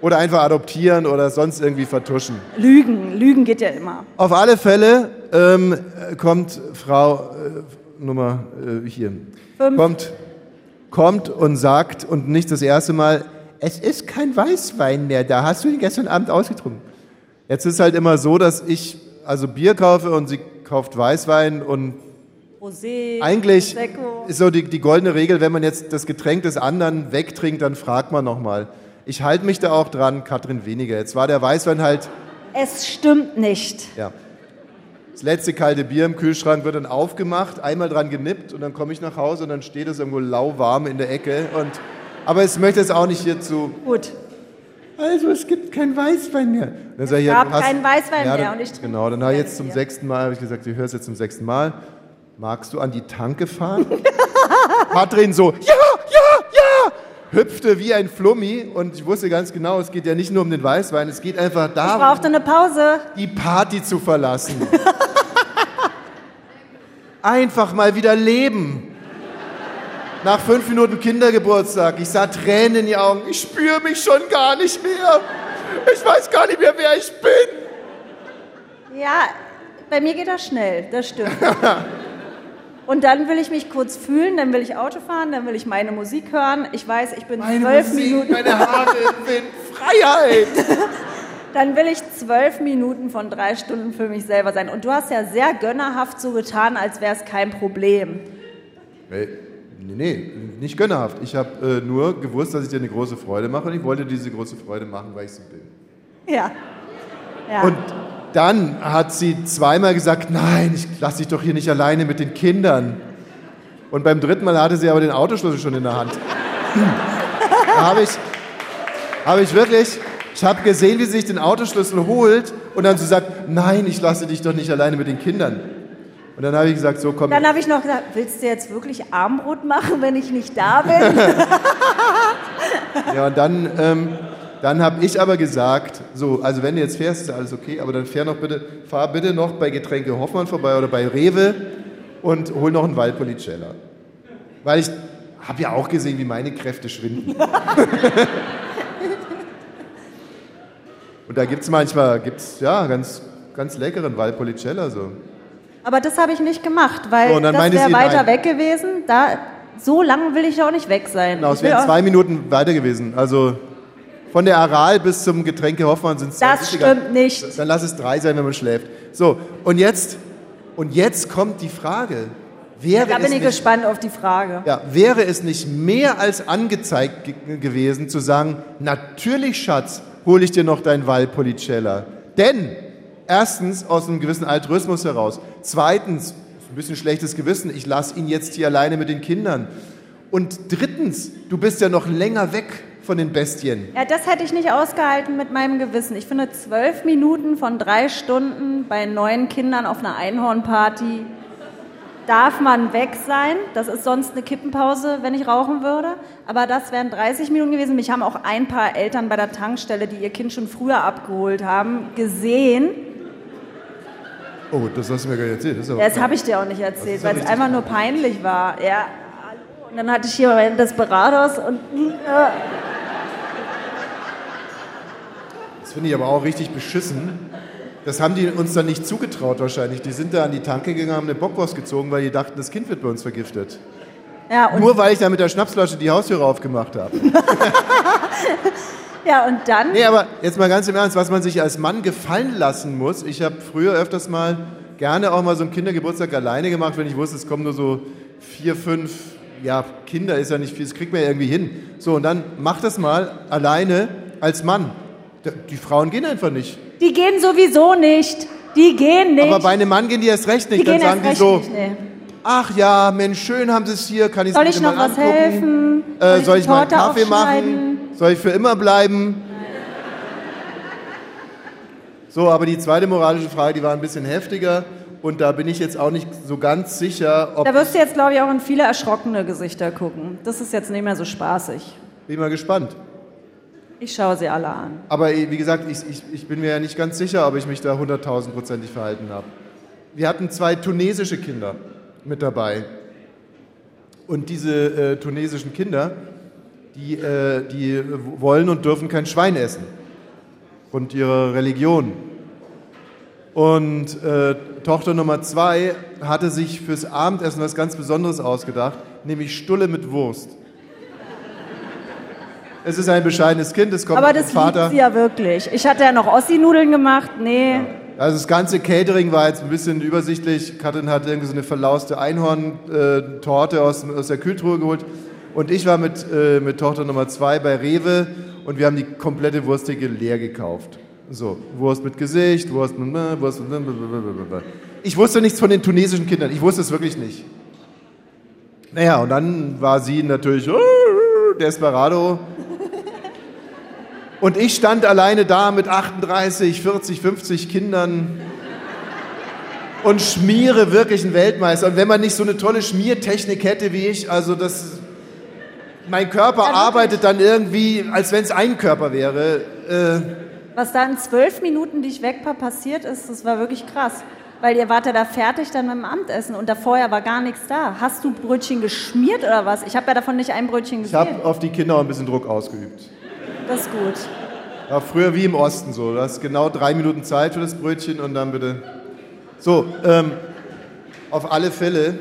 oder einfach adoptieren oder sonst irgendwie vertuschen. Lügen. Lügen geht ja immer. Auf alle Fälle ähm, kommt Frau äh, Nummer äh, hier, Fünf. kommt, kommt und sagt, und nicht das erste Mal, es ist kein Weißwein mehr da, hast du ihn gestern Abend ausgetrunken? Jetzt ist halt immer so, dass ich also Bier kaufe und sie kauft Weißwein und Rosé, eigentlich Prosecco. ist so die, die goldene Regel, wenn man jetzt das Getränk des anderen wegtrinkt, dann fragt man nochmal. Ich halte mich da auch dran, Katrin weniger. Jetzt war der Weißwein halt, Es stimmt nicht. ja. Das letzte kalte Bier im Kühlschrank wird dann aufgemacht, einmal dran genippt und dann komme ich nach Hause und dann steht es irgendwo lauwarm in der Ecke. Und, aber ich möchte es auch nicht hierzu. Gut. Also es gibt kein Weißwein mehr. Dann ich, Es ja, gab hast- keinen Weißwein ja, mehr dann- und ich Genau, dann habe ich jetzt zum sechsten Mal, habe ich gesagt, ich höre es jetzt zum sechsten Mal. Magst du an die Tanke fahren? Katrin so, ja, ja, ja! Hüpfte wie ein Flummi und ich wusste ganz genau, es geht ja nicht nur um den Weißwein, es geht einfach Ich darum, brauchte eine Pause. die Party zu verlassen. Einfach mal wieder leben. Nach fünf Minuten Kindergeburtstag, ich sah Tränen in die Augen. Ich spüre mich schon gar nicht mehr. Ich weiß gar nicht mehr, wer ich bin. Ja, bei mir geht das schnell, das stimmt. Und dann will ich mich kurz fühlen, dann will ich Auto fahren, dann will ich meine Musik hören. Ich weiß, ich bin Meine zwölf Musik, Minuten. meine Haare im Wind, Freiheit. Dann will ich zwölf Minuten von drei Stunden für mich selber sein. Und du hast ja sehr gönnerhaft so getan, als wäre es kein Problem. Nee, nee, nicht gönnerhaft. Ich habe äh, nur gewusst, dass ich dir eine große Freude mache und ich wollte diese große Freude machen, weil ich sie bin. Ja. ja. Und dann hat sie zweimal gesagt, nein, ich lasse dich doch hier nicht alleine mit den Kindern. Und beim dritten Mal hatte sie aber den Autoschlüssel schon in der Hand. da habe ich, habe ich wirklich, ich habe gesehen, wie sie sich den Autoschlüssel holt und dann sie sagt, nein, ich lasse dich doch nicht alleine mit den Kindern. Und dann habe ich gesagt, so komm, dann habe ich noch gesagt, willst du jetzt wirklich Armbrot machen, wenn ich nicht da bin? Ja, und dann, ähm, dann habe ich aber gesagt, so, also wenn du jetzt fährst, ist alles okay, aber dann fahr noch bitte, fahr bitte noch bei Getränke Hoffmann vorbei oder bei Rewe und hol noch einen Valpolicella. Weil ich habe ja auch gesehen, wie meine Kräfte schwinden. und da gibt es manchmal, gibt's, ja, ganz, ganz leckeren Valpolicella so. Aber das habe ich nicht gemacht, weil So, das wäre weiter nein. weg gewesen. Da So lange will ich auch nicht weg sein. Genau, es wären zwei Minuten weiter gewesen. Also von der Aral bis zum Getränke Hoffmann sind es Das stimmt nicht. Dann lass es drei sein, wenn man schläft. So, und jetzt, und jetzt kommt die Frage. Wäre Da bin es ich nicht, gespannt auf die Frage. Ja, wäre es nicht mehr als angezeigt ge gewesen, zu sagen, natürlich, Schatz, hole ich dir noch dein Valpolicella. Denn, erstens, aus einem gewissen Altruismus heraus. Zweitens, ein bisschen schlechtes Gewissen, ich lasse ihn jetzt hier alleine mit den Kindern. Und drittens, du bist ja noch länger weg von den Bestien. Ja, das hätte ich nicht ausgehalten mit meinem Gewissen. Ich finde, zwölf Minuten von drei Stunden bei neun Kindern auf einer Einhornparty darf man weg sein. Das ist sonst eine Kippenpause, wenn ich rauchen würde. Aber das wären 30 Minuten gewesen. Mich haben auch ein paar Eltern bei der Tankstelle, die ihr Kind schon früher abgeholt haben, gesehen. Oh, das hast du mir gar nicht erzählt. Das, Ja, das habe ich dir auch nicht erzählt, weil es einfach nur peinlich war. Ja, hallo. Und dann hatte ich hier meinen Desperados und äh, Das finde ich aber auch richtig beschissen. Das haben die uns dann nicht zugetraut wahrscheinlich. Die sind da an die Tanke gegangen, haben eine Bockwurst gezogen, weil die dachten, das Kind wird bei uns vergiftet. ja, Nur weil ich da mit der Schnapsflasche die Haustüre aufgemacht habe. ja, und dann Nee, aber jetzt mal ganz im Ernst, was man sich als Mann gefallen lassen muss. Ich habe früher öfters mal gerne auch mal so einen Kindergeburtstag alleine gemacht, wenn ich wusste, es kommen nur so vier, fünf, ja, Kinder ist ja nicht viel, das kriegt man ja irgendwie hin. So, und dann mach das mal alleine als Mann. Die Frauen gehen einfach nicht. Die gehen sowieso nicht. Die gehen nicht. Aber bei einem Mann gehen die erst recht nicht. die Dann gehen sagen die so, nicht. Nee. ach ja, Mensch, schön haben sie es hier, kann ich Soll ich mal noch was angucken? helfen? Äh, soll ich die mal einen Kaffee machen? Soll ich für immer bleiben? So, aber die zweite moralische Frage, die war ein bisschen heftiger. Und da bin ich jetzt auch nicht so ganz sicher, ob. Da wirst du jetzt, glaube ich, auch in viele erschrockene Gesichter gucken. Das ist jetzt nicht mehr so spaßig. Bin mal gespannt. Ich schaue sie alle an. Aber wie gesagt, ich, ich, ich bin mir ja nicht ganz sicher, ob ich mich da hunderttausendprozentig verhalten habe. Wir hatten zwei tunesische Kinder mit dabei. Und diese äh, tunesischen Kinder, die, äh, die wollen und dürfen kein Schwein essen. Aufgrund ihrer Religion. Und äh, Tochter Nummer zwei hatte sich fürs Abendessen was ganz Besonderes ausgedacht, nämlich Stulle mit Wurst. Es ist ein bescheidenes Kind, es kommt Aber das Vater. liebt sie ja wirklich. Ich hatte ja noch Ossi-Nudeln gemacht. Nee. Also das ganze Catering war jetzt ein bisschen übersichtlich. Katrin hat irgendwie so eine verlauste Einhorn-Torte aus, aus der Kühltruhe geholt. Und ich war mit, äh, mit Tochter Nummer zwei bei Rewe und wir haben die komplette Wursttheke leer gekauft. So, Wurst mit Gesicht, Wurst mit... äh, Wurst mit... blablabla. Ich wusste nichts von den tunesischen Kindern. Ich wusste es wirklich nicht. Naja, und dann war sie natürlich... äh, Desperado. Und ich stand alleine da mit 38, 40, 50 Kindern und schmiere wirklich einen Weltmeister. Und wenn man nicht so eine tolle Schmiertechnik hätte wie ich, also das, mein Körper wirklich. arbeitet dann irgendwie, als wenn es ein Körper wäre. Äh, Was da in zwölf Minuten, die ich weg war, passiert ist, das war wirklich krass. Weil ihr wart ja da fertig dann mit dem Abendessen und da vorher war gar nichts da. Hast du Brötchen geschmiert oder was? Ich habe ja davon nicht ein Brötchen ich gesehen. habe auf die Kinder auch ein bisschen Druck ausgeübt. Das ist gut. War früher wie im Osten so. Du hast genau drei Minuten Zeit für das Brötchen und dann bitte. So, ähm, auf alle Fälle,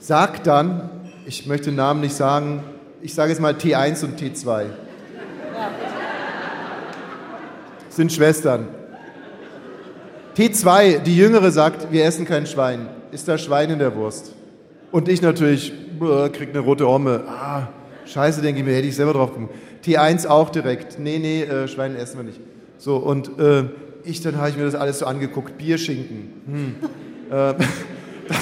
sag dann, ich möchte den Namen nicht sagen, ich sage jetzt mal T1 und T2. Sind Schwestern. T2, die Jüngere, sagt, wir essen kein Schwein. Ist da Schwein in der Wurst? Und ich natürlich, krieg eine rote Orme. Ah, scheiße, denke ich mir, hätte ich selber drauf gekommen. T1 auch direkt. Nee, nee, äh, Schwein essen wir nicht. So, und äh, ich, dann habe ich mir das alles so angeguckt. Bierschinken. Hm. äh, dann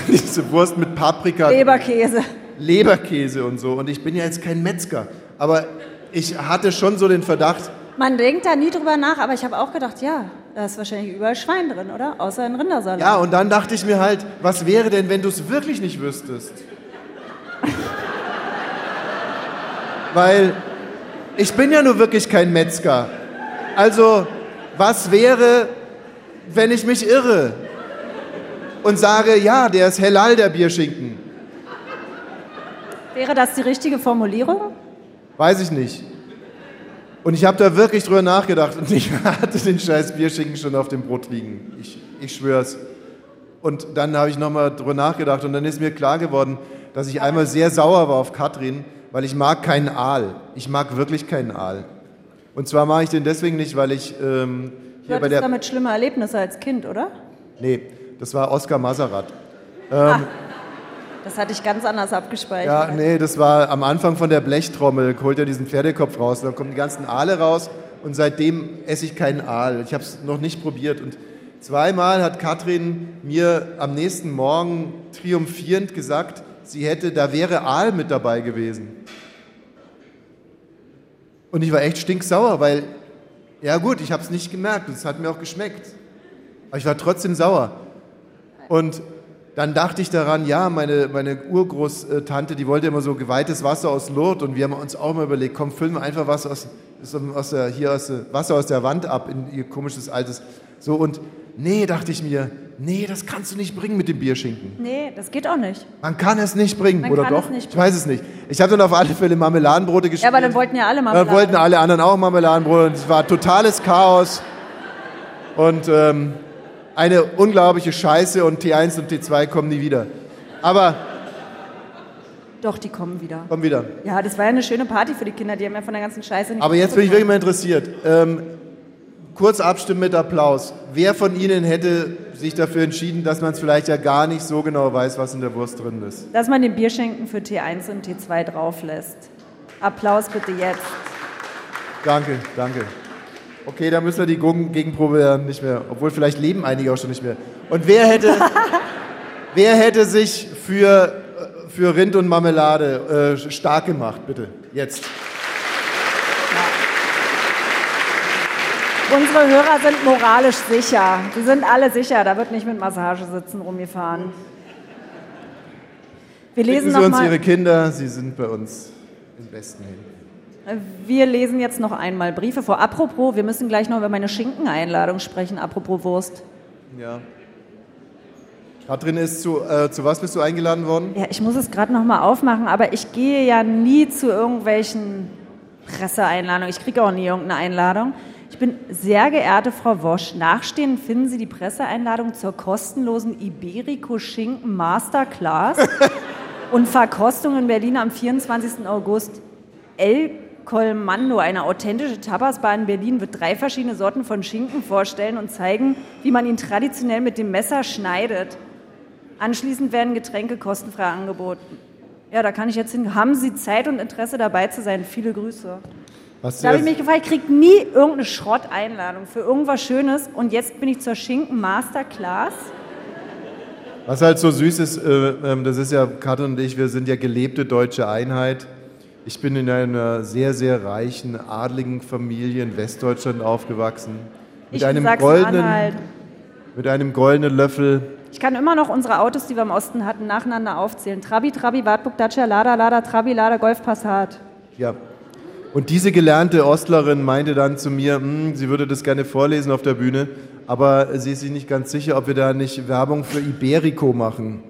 diese Wurst mit Paprika. Leberkäse. Leberkäse und so. Und ich bin ja jetzt kein Metzger. Aber ich hatte schon so den Verdacht, Man denkt da nie drüber nach, aber ich habe auch gedacht, ja, da ist wahrscheinlich überall Schwein drin, oder? Außer in Rindersalat. Ja, und dann dachte ich mir halt, was wäre denn, wenn du es wirklich nicht wüsstest? Weil ich bin ja nur wirklich kein Metzger. Also, was wäre, wenn ich mich irre und sage, ja, der ist Hellal, der Bierschinken? Wäre das die richtige Formulierung? Weiß ich nicht. Und ich habe da wirklich drüber nachgedacht und ich hatte den scheiß Bierschinken schon auf dem Brot liegen. Ich, ich schwör's. Und dann habe ich nochmal drüber nachgedacht und dann ist mir klar geworden, dass ich einmal sehr sauer war auf Katrin, weil ich mag keinen Aal. Ich mag wirklich keinen Aal. Und zwar mache ich den deswegen nicht, weil ich ähm, Du hier bei der... damit schlimme Erlebnisse als Kind, oder? Nee, das war Oskar Maserat. Das hatte ich ganz anders abgespeichert. Ja, nee, das war am Anfang von der Blechtrommel, holt er diesen Pferdekopf raus, und dann kommen die ganzen Aale raus und seitdem esse ich keinen Aal. Ich habe es noch nicht probiert und zweimal hat Katrin mir am nächsten Morgen triumphierend gesagt, sie hätte, da wäre Aal mit dabei gewesen. Und ich war echt stinksauer, weil, ja gut, ich habe es nicht gemerkt und es hat mir auch geschmeckt. Aber ich war trotzdem sauer. Und dann dachte ich daran, ja, meine, meine Urgroßtante, die wollte immer so geweihtes Wasser aus Lourdes und wir haben uns auch mal überlegt, komm, füllen wir einfach Wasser aus, aus der, hier aus der, Wasser aus der Wand ab in ihr komisches altes. So und nee, dachte ich mir, nee, das kannst du nicht bringen mit dem Bierschinken. Nee, das geht auch nicht. Man kann es nicht bringen, Man oder doch? nicht ich weiß es nicht. Ich habe dann auf alle Fälle Marmeladenbrote Ja, gespielt. aber dann wollten ja alle mal Dann wollten alle anderen auch Marmeladenbrot und es war totales Chaos und ähm, eine unglaubliche Scheiße und T1 und T2 kommen nie wieder. Aber Doch, die kommen wieder. kommen wieder. Ja, das war ja eine schöne Party für die Kinder, die haben ja von der ganzen Scheiße nicht Aber jetzt bin ich wirklich mal interessiert. Ähm, kurz abstimmen mit Applaus. Wer von Ihnen hätte sich dafür entschieden, dass man es vielleicht ja gar nicht so genau weiß, was in der Wurst drin ist? Dass man den Bierschenken für T1 und T2 drauf lässt. Applaus bitte jetzt. Danke, danke. Okay, da müssen wir die Gegen- Gegenprobe ja nicht mehr, obwohl vielleicht leben einige auch schon nicht mehr. Und wer hätte, wer hätte sich für, äh, für Rind und Marmelade äh, stark gemacht, bitte? Jetzt. Unsere Hörer sind moralisch sicher. Die sind alle sicher, da wird nicht mit Massagesitzen rumgefahren. Wir lesen, Schicken Sie uns mal, Ihre Kinder, sie sind bei uns im besten Händen. Wir lesen jetzt noch einmal Briefe vor. Apropos, wir müssen gleich noch über meine Schinkeneinladung sprechen, apropos Wurst. Ja. Katrin ist zu, äh, zu was bist du eingeladen worden? Ja, ich muss es gerade noch mal aufmachen, aber ich gehe ja nie zu irgendwelchen Presseeinladungen. Ich kriege auch nie irgendeine Einladung. Ich bin sehr geehrte Frau Wosch. Nachstehend finden Sie die Presseeinladung zur kostenlosen Iberico Schinken Masterclass und Verkostung in Berlin am 24. August. El Colmando, eine authentische Tapasbar in Berlin, wird drei verschiedene Sorten von Schinken vorstellen und zeigen, wie man ihn traditionell mit dem Messer schneidet. Anschließend werden Getränke kostenfrei angeboten. Ja, da kann ich jetzt hin. Haben Sie Zeit und Interesse dabei zu sein? Viele Grüße. Du Da habe ich mich gefragt, ich kriege nie irgendeine Schrotteinladung für irgendwas Schönes und jetzt bin ich zur Schinken Masterclass. Was halt so süß ist, äh, ähm, das ist ja, Katrin und ich, wir sind ja gelebte deutsche Einheit. Ich bin in einer sehr, sehr reichen, adligen Familie in Westdeutschland aufgewachsen. Mit Ich einem, in goldenen, Sachsen-Anhalt. mit einem goldenen Löffel. Ich kann immer noch unsere Autos, die wir im Osten hatten, nacheinander aufzählen. Trabi, Trabi, Wartburg, Dacia, Lada, Lada, Trabi, Lada, Golf, Passat. Ja. Und diese gelernte Ostlerin meinte dann zu mir, "Hm, sie würde das gerne vorlesen auf der Bühne, aber sie ist sich nicht ganz sicher, ob wir da nicht Werbung für Iberico machen.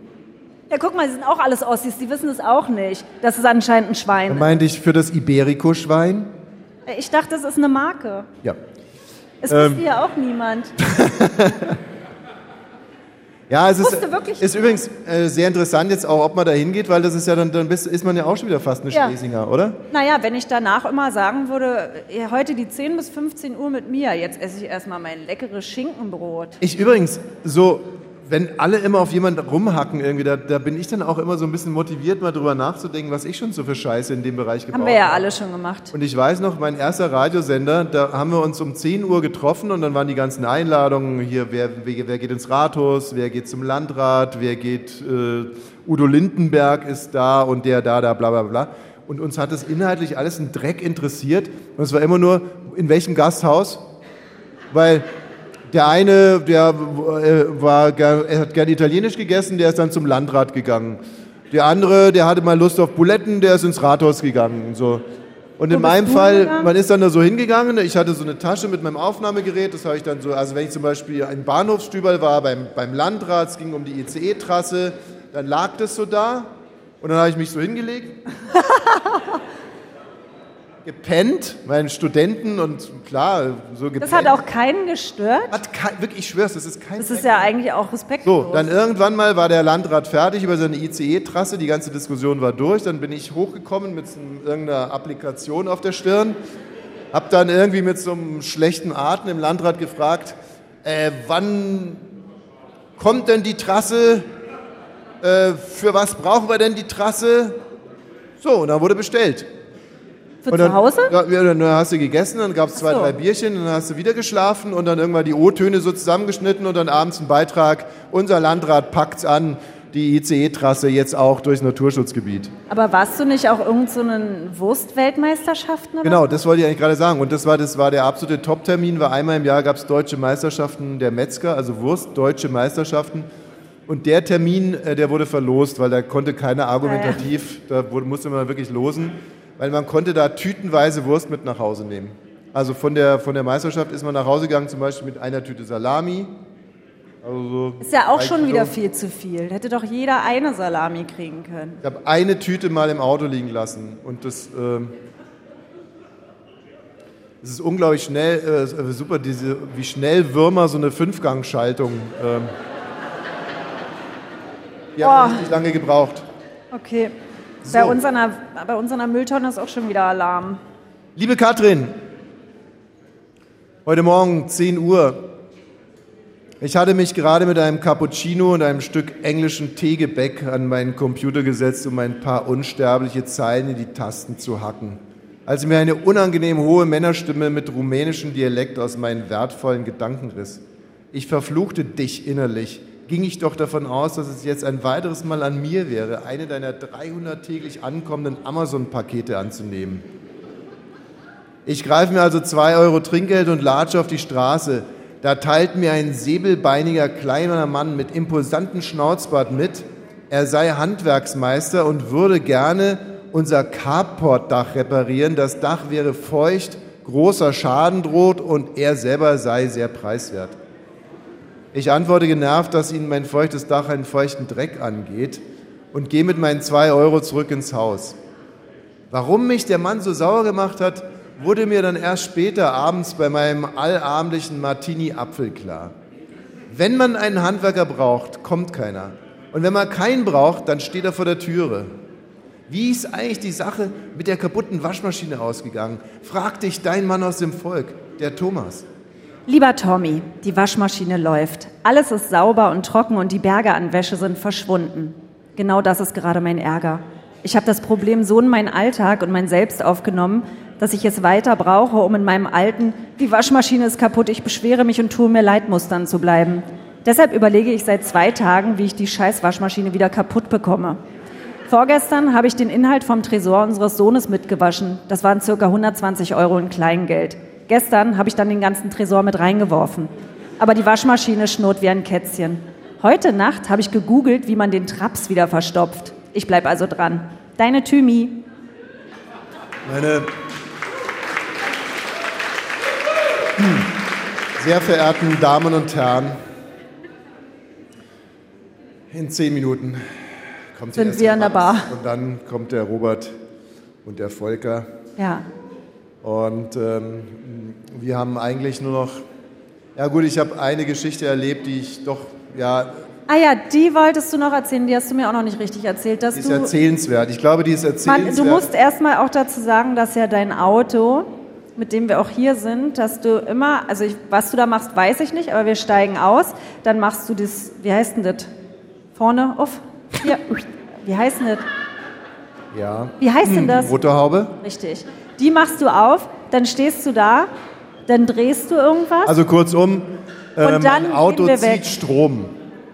Ja, guck mal, sie sind auch alles Ossis, die wissen es auch nicht. Das ist anscheinend ein Schwein. meinte ich für das Iberico-Schwein. Ich dachte, das ist eine Marke. Ja. Es Ähm. wusste ja auch niemand. Ja, es ist, wirklich ist übrigens äh, sehr interessant jetzt auch, ob man da hingeht, weil das ist ja dann, dann bist, ist man ja auch schon wieder fast eine Ja. Schlesinger, oder? Naja, wenn ich danach immer sagen würde, ja, heute die 10 bis 15 Uhr mit mir, jetzt esse ich erstmal mein leckeres Schinkenbrot. Ich übrigens, so, wenn alle immer auf jemanden rumhacken irgendwie, da, da bin ich dann auch immer so ein bisschen motiviert, mal drüber nachzudenken, was ich schon so für Scheiße in dem Bereich gebaut Haben wir ja alle schon gemacht. Und ich weiß noch, mein erster Radiosender, da haben wir uns um 10 Uhr getroffen und dann waren die ganzen Einladungen hier, wer, wer, wer geht ins Rathaus, wer geht zum Landrat, wer geht, äh, Udo Lindenberg ist da und der da, da, bla bla bla. Und uns hat das inhaltlich alles ein Dreck interessiert und es war immer nur, in welchem Gasthaus, weil der eine, der äh, war, er hat gern italienisch gegessen, der ist dann zum Landrat gegangen. Der andere, der hatte mal Lust auf Buletten, der ist ins Rathaus gegangen. Und, so. und in meinem Fall, man ist dann da so hingegangen, ich hatte so eine Tasche mit meinem Aufnahmegerät, das habe ich dann so, also wenn ich zum Beispiel ein Bahnhofsstüberl war beim, beim Landrat, es ging um die ICE-Trasse, dann lag das so da und dann habe ich mich so hingelegt. gepennt, meinen Studenten und klar, so gepennt. Das hat auch keinen gestört. Hat kein, wirklich, ich schwör's, das ist kein Das ist ja eigentlich auch respektlos. So, dann irgendwann mal war der Landrat fertig über seine ICE-Trasse, die ganze Diskussion war durch, dann bin ich hochgekommen mit so irgendeiner Applikation auf der Stirn, hab dann irgendwie mit so einem schlechten Atem im Landrat gefragt, äh, wann kommt denn die Trasse, äh, für was brauchen wir denn die Trasse? So, und dann wurde bestellt. Für Und zu dann, Hause? Ja, ja, dann hast du gegessen, dann gab es zwei, so. drei Bierchen, dann hast du wieder geschlafen und dann irgendwann die O-Töne so zusammengeschnitten und dann abends ein Beitrag, unser Landrat packt's an, die ICE-Trasse jetzt auch durchs Naturschutzgebiet. Aber warst du nicht auch irgend so einen Wurstweltmeisterschaften? Oder? Genau, das wollte ich eigentlich gerade sagen. Und das war, das war der absolute Top-Termin, weil einmal im Jahr gab es deutsche Meisterschaften der Metzger, also Wurst, deutsche Meisterschaften. Und der Termin, äh, der wurde verlost, weil da konnte keiner argumentativ, da wurde, musste man wirklich losen, weil man konnte da tütenweise Wurst mit nach Hause nehmen. Also von der, von der Meisterschaft ist man nach Hause gegangen, zum Beispiel mit einer Tüte Salami. Also so Ist ja auch schon wieder viel zu viel. Da hätte doch jeder eine Salami kriegen können. Ich habe eine Tüte mal im Auto liegen lassen und das, ähm, das ist unglaublich schnell, äh, super, diese, wie schnell Würmer so eine Fünfgangschaltung. Ähm, die haben Boah. richtig lange gebraucht. Okay. Bei, So. uns an der, bei uns an der Mülltonne ist auch schon wieder Alarm. Liebe Katrin, heute Morgen 10 Uhr. Ich hatte mich gerade mit einem Cappuccino und einem Stück englischen Teegebäck an meinen Computer gesetzt, um ein paar unsterbliche Zeilen in die Tasten zu hacken. Als mir eine unangenehm hohe Männerstimme mit rumänischem Dialekt aus meinen wertvollen Gedanken riss. Ich verfluchte dich innerlich. Ging ich doch davon aus, dass es jetzt ein weiteres Mal an mir wäre, eine deiner 300 täglich ankommenden Amazon-Pakete anzunehmen. Ich greife mir also zwei Euro Trinkgeld und latsche auf die Straße. Da teilt mir ein säbelbeiniger kleiner Mann mit imposantem Schnauzbart mit, er sei Handwerksmeister und würde gerne unser Carportdach reparieren. Das Dach wäre feucht, großer Schaden droht und er selber sei sehr preiswert. Ich antworte genervt, dass Ihnen mein feuchtes Dach einen feuchten Dreck angeht und gehe mit meinen zwei Euro zurück ins Haus. Warum mich der Mann so sauer gemacht hat, wurde mir dann erst später abends bei meinem allabendlichen Martini-Apfel klar. Wenn man einen Handwerker braucht, kommt keiner. Und wenn man keinen braucht, dann steht er vor der Türe. Wie ist eigentlich die Sache mit der kaputten Waschmaschine ausgegangen? Frag dich dein Mann aus dem Volk, der Thomas. Lieber Tommy, die Waschmaschine läuft. Alles ist sauber und trocken und die Berge an Wäsche sind verschwunden. Genau das ist gerade mein Ärger. Ich habe das Problem so in meinen Alltag und mein Selbst aufgenommen, dass ich es weiter brauche, um in meinem alten, die Waschmaschine ist kaputt, ich beschwere mich und tue mir Leidmustern zu bleiben. Deshalb überlege ich seit zwei Tagen, wie ich die scheiß Waschmaschine wieder kaputt bekomme. Vorgestern habe ich den Inhalt vom Tresor unseres Sohnes mitgewaschen. Das waren circa 120 Euro in Kleingeld. Gestern habe ich dann den ganzen Tresor mit reingeworfen. Aber die Waschmaschine schnurrt wie ein Kätzchen. Heute Nacht habe ich gegoogelt, wie man den Traps wieder verstopft. Ich bleib also dran. Deine Thymi. Meine sehr verehrten Damen und Herren, in zehn Minuten kommt Sind wir in der Bar. Und dann kommt der Robert und der Volker. Ja. Und ähm, wir haben eigentlich nur noch, ja gut, ich habe eine Geschichte erlebt, die ich doch, ja, Ah ja, die wolltest du noch erzählen, die hast du mir auch noch nicht richtig erzählt, dass die ist du erzählenswert. Ich glaube, die ist Man, erzählenswert. du musst erstmal auch dazu sagen, dass ja dein Auto, mit dem wir auch hier sind, dass du immer, also ich, was du da machst, weiß ich nicht, aber wir steigen aus, dann machst du das, wie heißt denn das? Vorne auf? Hier. Wie heißt denn das? Ja. Wie heißt denn das? Motorhaube. Richtig. Die machst du auf, dann stehst du da, dann drehst du irgendwas. Also kurzum, äh, mein Auto zieht weg. Strom.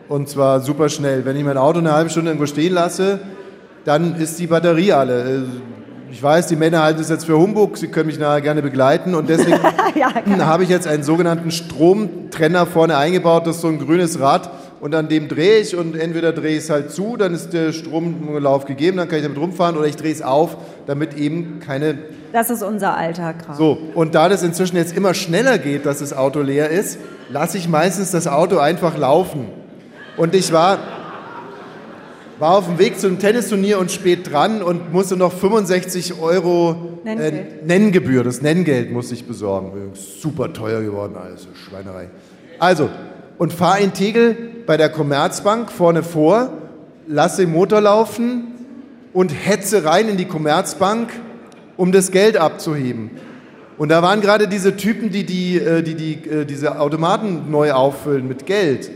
Und zwar super schnell. Wenn ich mein Auto eine halbe Stunde irgendwo stehen lasse, dann ist die Batterie alle. Äh, Ich weiß, die Männer halten es jetzt für Humbug, sie können mich nachher gerne begleiten und deswegen ja, kann- habe ich jetzt einen sogenannten Stromtrenner vorne eingebaut, das ist so ein grünes Rad und an dem drehe ich und entweder drehe ich es halt zu, dann ist der Stromlauf gegeben, dann kann ich damit rumfahren oder ich drehe es auf, damit eben keine das ist unser Alltag gerade. so, und da das inzwischen jetzt immer schneller geht, dass das Auto leer ist, lasse ich meistens das Auto einfach laufen. Und ich war, war auf dem Weg zum Tennisturnier und spät dran und musste noch 65 Euro Nenngeld. Äh, Nenngebühr, das Nenngeld musste ich besorgen. Super teuer geworden, alles Schweinerei. Also, und fahr in Tegel bei der Commerzbank vorne vor, lass den Motor laufen und hetze rein in die Commerzbank, um das Geld abzuheben. Und da waren gerade diese Typen, die, die, äh, die, die äh, diese Automaten neu auffüllen mit Geld.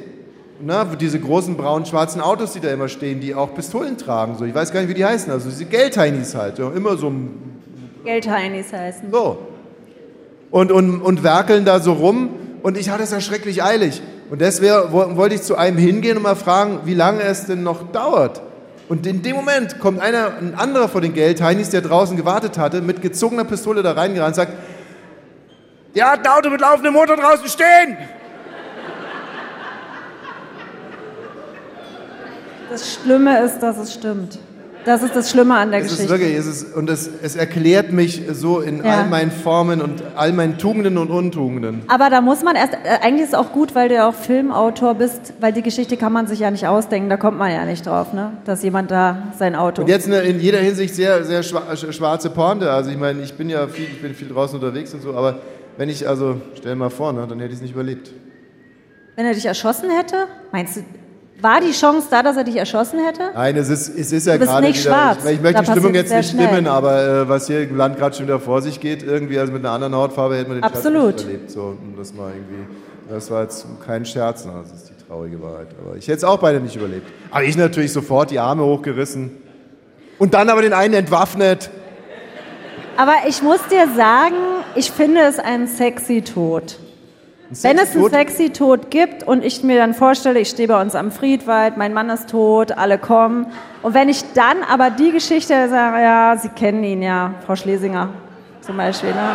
Na, diese großen braunen, schwarzen Autos, die da immer stehen, die auch Pistolen tragen. So. Ich weiß gar nicht, wie die heißen. Also diese Geldheinis halt. Immer so ein Geldheinis heißen. so. Und, und, und werkeln da so rum. Und ich hatte es ja schrecklich eilig. Und deswegen wo- wollte ich zu einem hingehen und mal fragen, wie lange es denn noch dauert. Und in dem Moment kommt einer, ein anderer von den Geldheinis, der draußen gewartet hatte, mit gezogener Pistole da reingerannt und sagt, der hat ein Auto mit laufendem Motor draußen stehen. Das Schlimme ist, dass es stimmt. Das ist das Schlimme an der Es ist Geschichte. wirklich, es ist, und es, es erklärt mich so in Ja. all meinen Formen und all meinen Tugenden und Untugenden. Aber da muss man erst, äh, eigentlich ist es auch gut, weil du ja auch Filmautor bist, weil die Geschichte kann man sich ja nicht ausdenken, da kommt man ja nicht drauf, ne? dass jemand da sein Auto. Und jetzt eine in jeder Hinsicht sehr, sehr schwa- sch- schwarze Pointe. Also ich meine, ich bin ja viel, ich bin viel draußen unterwegs und so, aber wenn ich, also stell mal vor, ne, dann hätte ich es nicht überlebt. Wenn er dich erschossen hätte, meinst du, war die Chance da, dass er dich erschossen hätte? Nein, es ist, es ist ja gerade nicht wieder, schwarz. ich, ich möchte Da die Stimmung jetzt nicht schnell. stimmen, aber äh, was hier im Land gerade schon wieder vor sich geht, irgendwie, also mit einer anderen Hautfarbe hätte man den Absolut. Nicht überlebt. So, das mal irgendwie, das war jetzt kein Scherz, das ist die traurige Wahrheit. Aber ich hätte es auch beide nicht überlebt. Aber ich natürlich sofort die Arme hochgerissen und dann aber den einen entwaffnet. Aber ich muss dir sagen, ich finde es ein sexy Tod. Wenn es einen sexy Tod gibt und ich mir dann vorstelle, ich stehe bei uns am Friedwald, mein Mann ist tot, alle kommen. Und wenn ich dann aber die Geschichte sage, ja, Sie kennen ihn ja, Frau Schlesinger zum Beispiel, ne?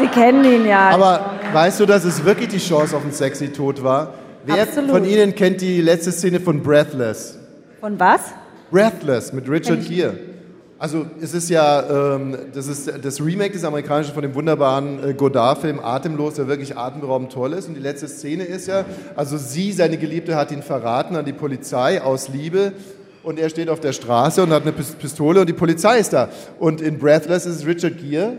Sie kennen ihn ja. Aber weißt du, dass es wirklich die Chance auf einen sexy Tod war? Wer Absolut. von Ihnen kennt die letzte Szene von Breathless? Von was? Breathless mit Richard Gere. Also es ist ja, ähm, das ist das Remake des amerikanischen von dem wunderbaren äh, Godard-Film Atemlos, der wirklich atemberaubend toll ist. Und die letzte Szene ist ja, also sie, seine Geliebte, hat ihn verraten an die Polizei aus Liebe. Und er steht auf der Straße und hat eine Pis- Pistole und die Polizei ist da. Und in Breathless ist es Richard Gere.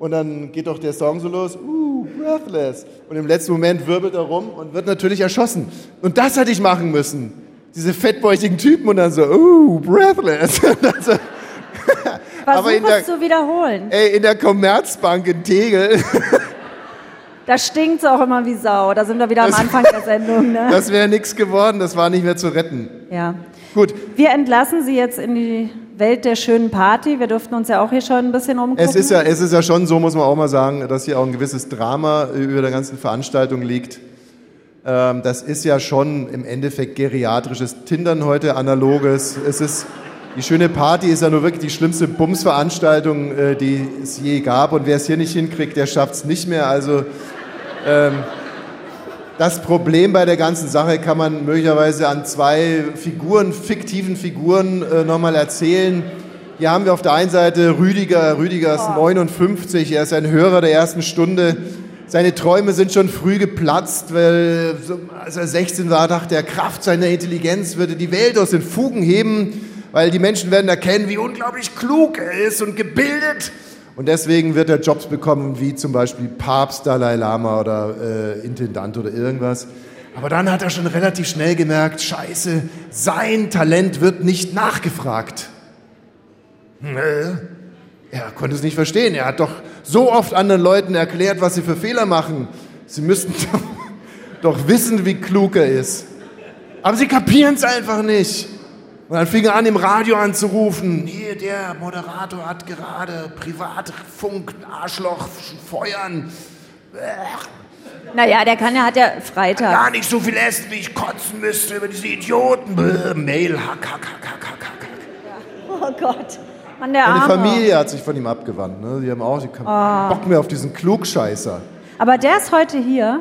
Und dann geht doch der Song so los, uh, Breathless. Und im letzten Moment wirbelt er rum und wird natürlich erschossen. Und das hätte ich machen müssen. Diese fettbäuchigen Typen und dann so, uh, Breathless. Versuch Aber in der- es zu wiederholen. ey, in der Commerzbank in Tegel, Da stinkt es auch immer wie Sau. Da sind wir wieder am Das- Anfang der Sendung. Ne? das wäre nichts geworden, das war nicht mehr zu retten. Ja. Gut, Wir entlassen Sie jetzt in die Welt der schönen Party. Wir durften uns ja auch hier schon ein bisschen umgucken. es ist, ja, es ist ja schon so, muss man auch mal sagen, dass hier auch ein gewisses Drama über der ganzen Veranstaltung liegt. Ähm, das ist ja schon im Endeffekt geriatrisches Tindern heute, analoges. Es ist, die schöne Party ist ja nur wirklich die schlimmste Bumsveranstaltung, äh, die es je gab. Und wer es hier nicht hinkriegt, der schafft es nicht mehr. Also ähm, das Problem bei der ganzen Sache kann man möglicherweise an zwei Figuren, fiktiven Figuren äh, nochmal erzählen. Hier haben wir auf der einen Seite Rüdiger. Rüdiger ist 59, er ist ein Hörer der ersten Stunde. Seine Träume sind schon früh geplatzt, weil als er 16 war, dachte er, Kraft seiner Intelligenz würde die Welt aus den Fugen heben, weil die Menschen werden erkennen, wie unglaublich klug er ist und gebildet. Und deswegen wird er Jobs bekommen, wie zum Beispiel Papst, Dalai Lama oder äh, Intendant oder irgendwas. Aber dann hat er schon relativ schnell gemerkt, scheiße, sein Talent wird nicht nachgefragt. Hm, äh, Er konnte es nicht verstehen. Er hat doch so oft anderen Leuten erklärt, was sie für Fehler machen. Sie müssten doch, doch wissen, wie klug er ist. Aber sie kapieren es einfach nicht. Und dann fing er an, im Radio anzurufen. Hier, der Moderator hat gerade Privatfunk, Arschloch, feuern. Naja, der kann ja, hat ja Freitag. Gar nicht so viel essen, wie ich kotzen müsste über diese Idioten. Bäh, Mail, hack, hack, hack, hack, hack, hack. Oh Gott. Mann, der Meine Arme. Familie hat sich von ihm abgewandt. Ne? Die haben auch die keinen Bock mehr auf diesen Klugscheißer. Aber der ist heute hier.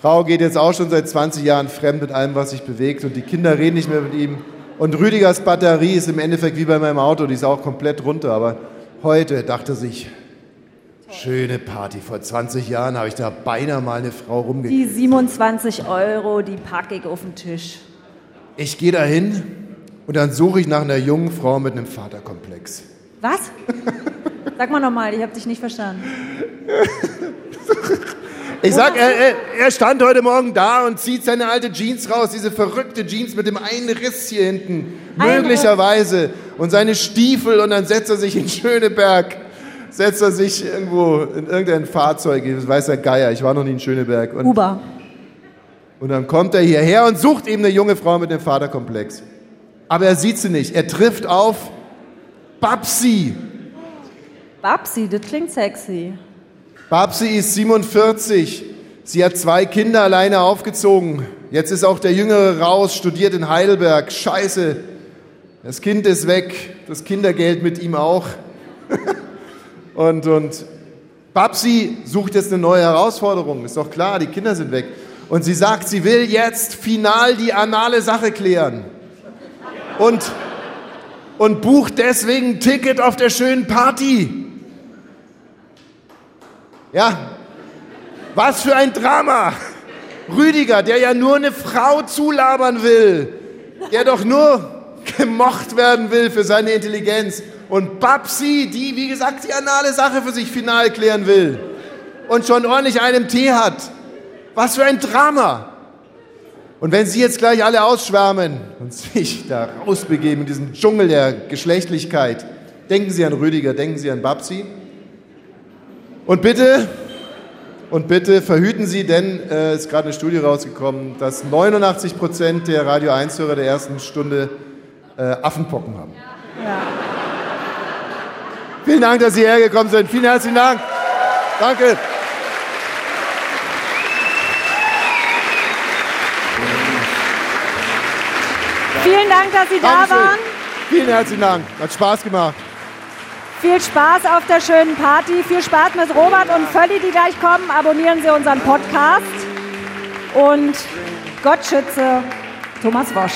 Frau geht jetzt auch schon seit 20 Jahren fremd mit allem, was sich bewegt und die Kinder reden nicht mehr mit ihm. Und Rüdigers Batterie ist im Endeffekt wie bei meinem Auto, die ist auch komplett runter. Aber heute dachte sich, schöne Party. Vor 20 Jahren habe ich da beinahe mal eine Frau rumgekriegt. Die 27 Euro, die packe ich auf den Tisch. Ich gehe dahin und dann suche ich nach einer jungen Frau mit einem Vaterkomplex. Was? Sag mal nochmal, ich habe dich nicht verstanden. Ich sag, er, er, stand heute Morgen da und zieht seine alte Jeans raus, diese verrückte Jeans mit dem einen Riss hier hinten, Ein möglicherweise, und seine Stiefel und dann setzt er sich in Schöneberg, setzt er sich irgendwo in irgendein Fahrzeug, das weiß der Geier, ich war noch nie in Schöneberg. Und, Uber. und dann kommt er hierher und sucht eben eine junge Frau mit dem Vaterkomplex. Aber er sieht sie nicht, er trifft auf Babsi. Babsi, das klingt sexy. Babsi ist 47. Sie hat zwei Kinder alleine aufgezogen. Jetzt ist auch der Jüngere raus, studiert in Heidelberg. Scheiße. Das Kind ist weg. Das Kindergeld mit ihm auch. und, und Babsi sucht jetzt eine neue Herausforderung. Ist doch klar, die Kinder sind weg. Und sie sagt, sie will jetzt final die anale Sache klären. Und, und bucht deswegen ein Ticket auf der schönen Party. Ja, was für ein Drama. Rüdiger, der ja nur eine Frau zulabern will, der doch nur gemocht werden will für seine Intelligenz. Und Babsi, die, wie gesagt, die anale Sache für sich final klären will und schon ordentlich einen Tee hat. Was für ein Drama. Und wenn Sie jetzt gleich alle ausschwärmen und sich da rausbegeben in diesen Dschungel der Geschlechtlichkeit, denken Sie an Rüdiger, denken Sie an Babsi. Und bitte, und bitte verhüten Sie, denn äh, es ist gerade eine Studie rausgekommen, dass 89 Prozent der Radio 1-Hörer der ersten Stunde äh, Affenpocken haben. Vielen Dank, dass Sie hergekommen sind. Vielen herzlichen Dank. Danke. Vielen Dank, dass Sie da Dankeschön. waren. Vielen herzlichen Dank. Hat Spaß gemacht. Viel Spaß auf der schönen Party. Viel Spaß mit Robert und Völli, die gleich kommen. Abonnieren Sie unseren Podcast. Und Gott schütze Thomas Wosch.